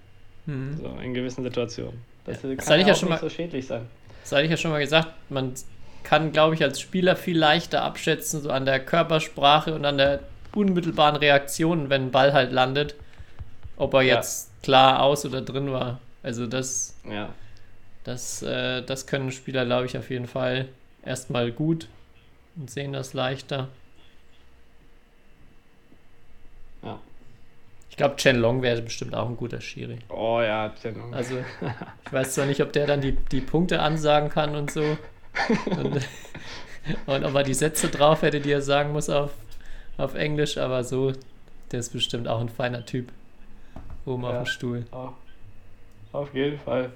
Hm. So in gewissen Situationen. Das Das kann ja ja auch schon nicht mal- so schädlich sein. Das hatte ich ja schon mal gesagt, man kann, glaube ich, als Spieler viel leichter abschätzen, so an der Körpersprache und an der unmittelbaren Reaktion, wenn ein Ball halt landet, ob er Ja. jetzt klar aus oder drin war. Also das, Ja. das, äh, das können Spieler, glaube ich, auf jeden Fall erstmal gut und sehen das leichter. Ja. Ich glaube, Chen Long wäre bestimmt auch ein guter Schiri. Oh ja, Sendung. Also, (laughs) ich weiß zwar nicht, ob der dann die, die Punkte ansagen kann und so. Und, (laughs) und ob er die Sätze drauf hätte, die er sagen muss auf, auf Englisch, aber so, der ist bestimmt auch ein feiner Typ. Oben auf Ja. dem Stuhl. Oh, auf jeden Fall.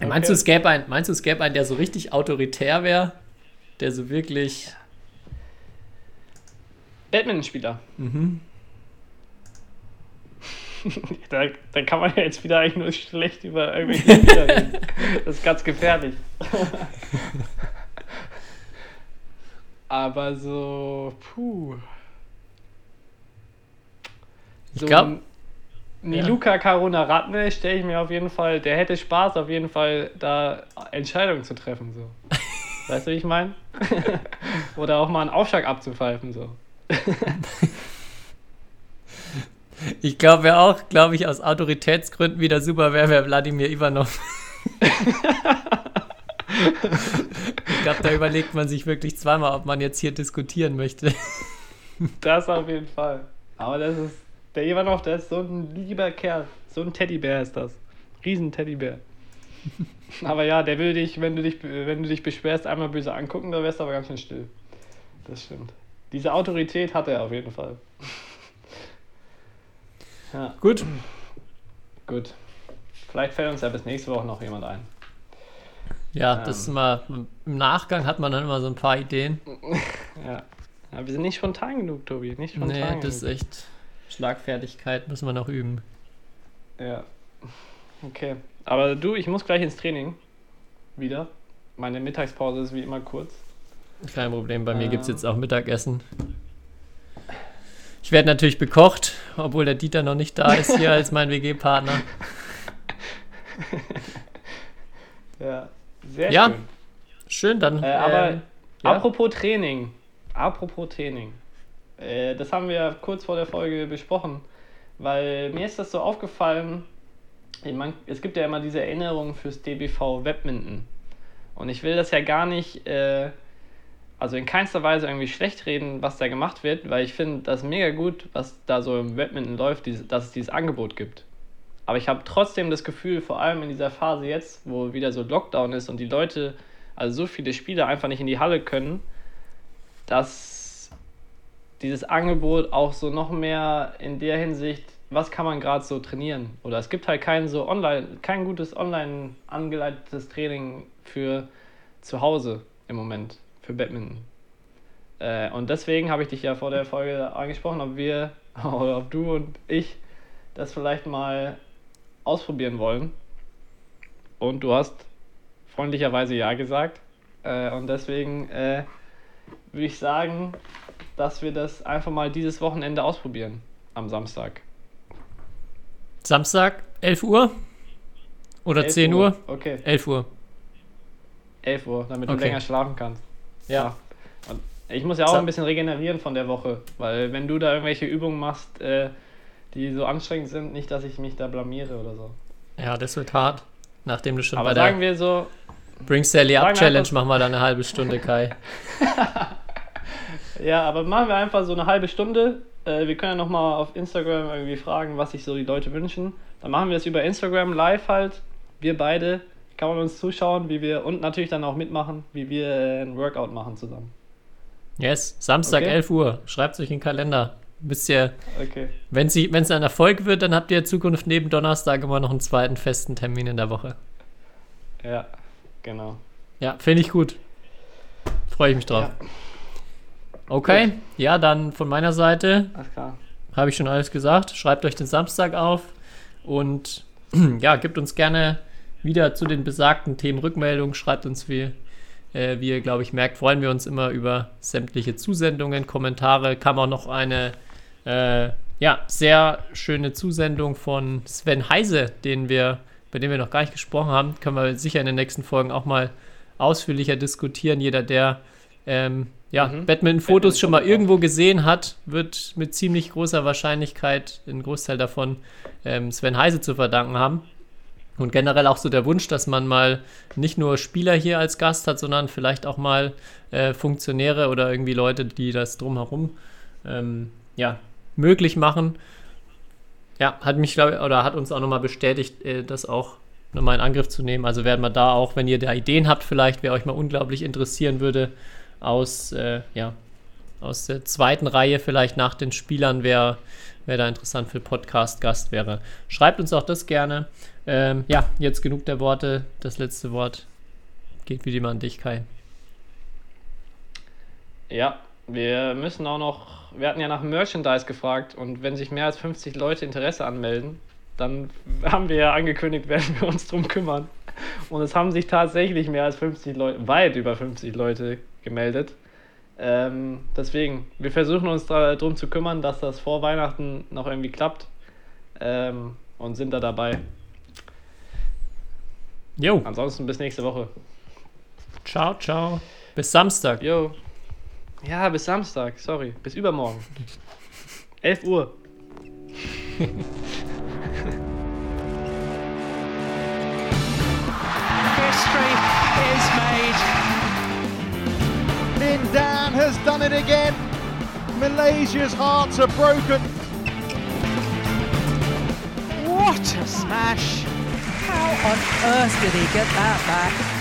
Meinst, du, es gäbe einen, meinst du, es gäbe einen, der so richtig autoritär wäre? Der so wirklich. Badmintonspieler. Mhm. (laughs) Da, da kann man ja jetzt wieder eigentlich nur schlecht über irgendwelche Spieler reden. (laughs) Das ist ganz gefährlich. Aber so, puh. Ich So glaub- ein Miluka Karuna Ratne stelle ich mir auf jeden Fall, der hätte Spaß auf jeden Fall, da Entscheidungen zu treffen. So. (laughs) Weißt du, wie ich meine? (laughs) Oder auch mal einen Aufschlag abzupfeifen. So. Ich glaube, wer auch, glaube ich, aus Autoritätsgründen wieder super wäre, wäre Wladimir Ivanov. (laughs) ich glaube, da überlegt man sich wirklich zweimal, ob man jetzt hier diskutieren möchte. Das auf jeden Fall. Aber das ist, der Ivanov, der ist so ein lieber Kerl. So ein Teddybär ist das. Riesen Teddybär. (laughs) aber ja, der will dich, wenn du dich, wenn du dich beschwerst, einmal böse angucken, da wärst du aber ganz schön still. Das stimmt. Diese Autorität hat er auf jeden Fall. (laughs) ja, Gut. gut. Vielleicht fällt uns ja bis nächste Woche noch jemand ein. Ja, das ist Ähm. immer, im Nachgang hat man dann immer so ein paar Ideen. (laughs) Ja. ja wir sind nicht spontan genug, Tobi. Nicht spontan Nee, genug. das ist echt Schlagfertigkeit, müssen wir noch üben. Ja. Okay. Aber du, ich muss gleich ins Training. Wieder. Meine Mittagspause ist wie immer kurz. Kein Problem, bei mir Ah. gibt es jetzt auch Mittagessen. Ich werde natürlich bekocht, obwohl der Dieter noch nicht da ist hier (laughs) als mein WG-Partner. (laughs) Ja. Sehr Ja, schön. Schön, dann. Äh, aber ähm, ja. apropos Training. Apropos Training. Äh, das haben wir kurz vor der Folge besprochen. Weil mir ist das so aufgefallen, ich mein, es gibt ja immer diese Erinnerung fürs DBV Webminton. Und ich will das ja gar nicht, äh, also in keinster Weise irgendwie schlecht reden, was da gemacht wird, weil ich finde das mega gut, was da so im Webminton läuft, dass es dieses Angebot gibt. Aber ich habe trotzdem das Gefühl, vor allem in dieser Phase jetzt, wo wieder so Lockdown ist und die Leute, also so viele Spieler einfach nicht in die Halle können, dass dieses Angebot auch so noch mehr in der Hinsicht, was kann man gerade so trainieren? Oder es gibt halt kein so online, kein gutes online angeleitetes Training für zu Hause im Moment, für Badminton. Äh, und deswegen habe ich dich ja vor der Folge angesprochen, ob wir, (laughs) oder ob du und ich das vielleicht mal ausprobieren wollen. Und du hast freundlicherweise Ja gesagt. Äh, und deswegen äh, würde ich sagen, dass wir das einfach mal dieses Wochenende ausprobieren. Am Samstag. Samstag, 11 Uhr? Oder 11 10 Uhr? Okay, 11 Uhr. 11 Uhr, damit du Okay. länger schlafen kannst. Ja. Und ich muss ja auch ein bisschen regenerieren von der Woche, weil wenn du da irgendwelche Übungen machst, äh, die so anstrengend sind, nicht, dass ich mich da blamiere oder so. Ja, das wird hart. Nachdem du schon Aber bei sagen der wir so, Bring Sally Up Challenge machen wir dann eine halbe Stunde, Kai. (laughs) (laughs) Ja, aber machen wir einfach so eine halbe Stunde. Äh, wir können ja nochmal auf Instagram irgendwie fragen, was sich so die Leute wünschen. Dann machen wir es über Instagram live halt. Wir beide kann man uns zuschauen, wie wir und natürlich dann auch mitmachen, wie wir äh, ein Workout machen zusammen. Yes, Samstag, Okay. 11 Uhr. Schreibt euch in den Kalender. Wisst ihr, Okay. wenn es ein Erfolg wird, dann habt ihr in Zukunft neben Donnerstag immer noch einen zweiten festen Termin in der Woche. Ja, genau. Ja, finde ich gut. Freue ich mich drauf. Ja, Okay, ja, dann von meiner Seite alles klar. habe ich schon alles gesagt. Schreibt euch den Samstag auf und (clears throat) ja, gebt uns gerne wieder zu den besagten Themen Rückmeldung. Schreibt uns, wie, äh, wie ihr, glaube ich, merkt, freuen wir uns immer über sämtliche Zusendungen, Kommentare. Kam auch noch eine äh, ja, sehr schöne Zusendung von Sven Heise, den wir, bei dem wir noch gar nicht gesprochen haben. Können wir sicher in den nächsten Folgen auch mal ausführlicher diskutieren. Jeder, der ähm, ja, Mhm. Badminton-Fotos schon mal irgendwo gesehen hat, wird mit ziemlich großer Wahrscheinlichkeit einen Großteil davon ähm, Sven Heise zu verdanken haben. Und generell auch so der Wunsch, dass man mal nicht nur Spieler hier als Gast hat, sondern vielleicht auch mal äh, Funktionäre oder irgendwie Leute, die das drumherum ähm, ja, möglich machen. Ja, hat mich, glaube oder hat uns auch nochmal bestätigt, äh, das auch nochmal in Angriff zu nehmen. Also werden wir da auch, wenn ihr da Ideen habt, vielleicht, wer euch mal unglaublich interessieren würde, aus, äh, ja, aus der zweiten Reihe vielleicht nach den Spielern, wer, wer da interessant für Podcast-Gast wäre. Schreibt uns auch das gerne. Ähm, ja, jetzt genug der Worte. Das letzte Wort geht wie immer an dich, Kai. Ja, wir müssen auch noch, wir hatten ja nach Merchandise gefragt und wenn sich mehr als 50 Leute Interesse anmelden, dann haben wir ja angekündigt, werden wir uns drum kümmern. Und es haben sich tatsächlich mehr als 50 Leute, weit über 50 Leute gemeldet. Ähm, deswegen, wir versuchen uns darum zu kümmern, dass das vor Weihnachten noch irgendwie klappt ähm, und sind da dabei. Jo. Ansonsten bis nächste Woche. Ciao, ciao. Bis Samstag. Jo. Ja, bis Samstag, sorry. Bis übermorgen. (laughs) 11 Uhr. (laughs) Lindan has done it again. Malaysia's hearts are broken. What a smash! How on earth did he get that back?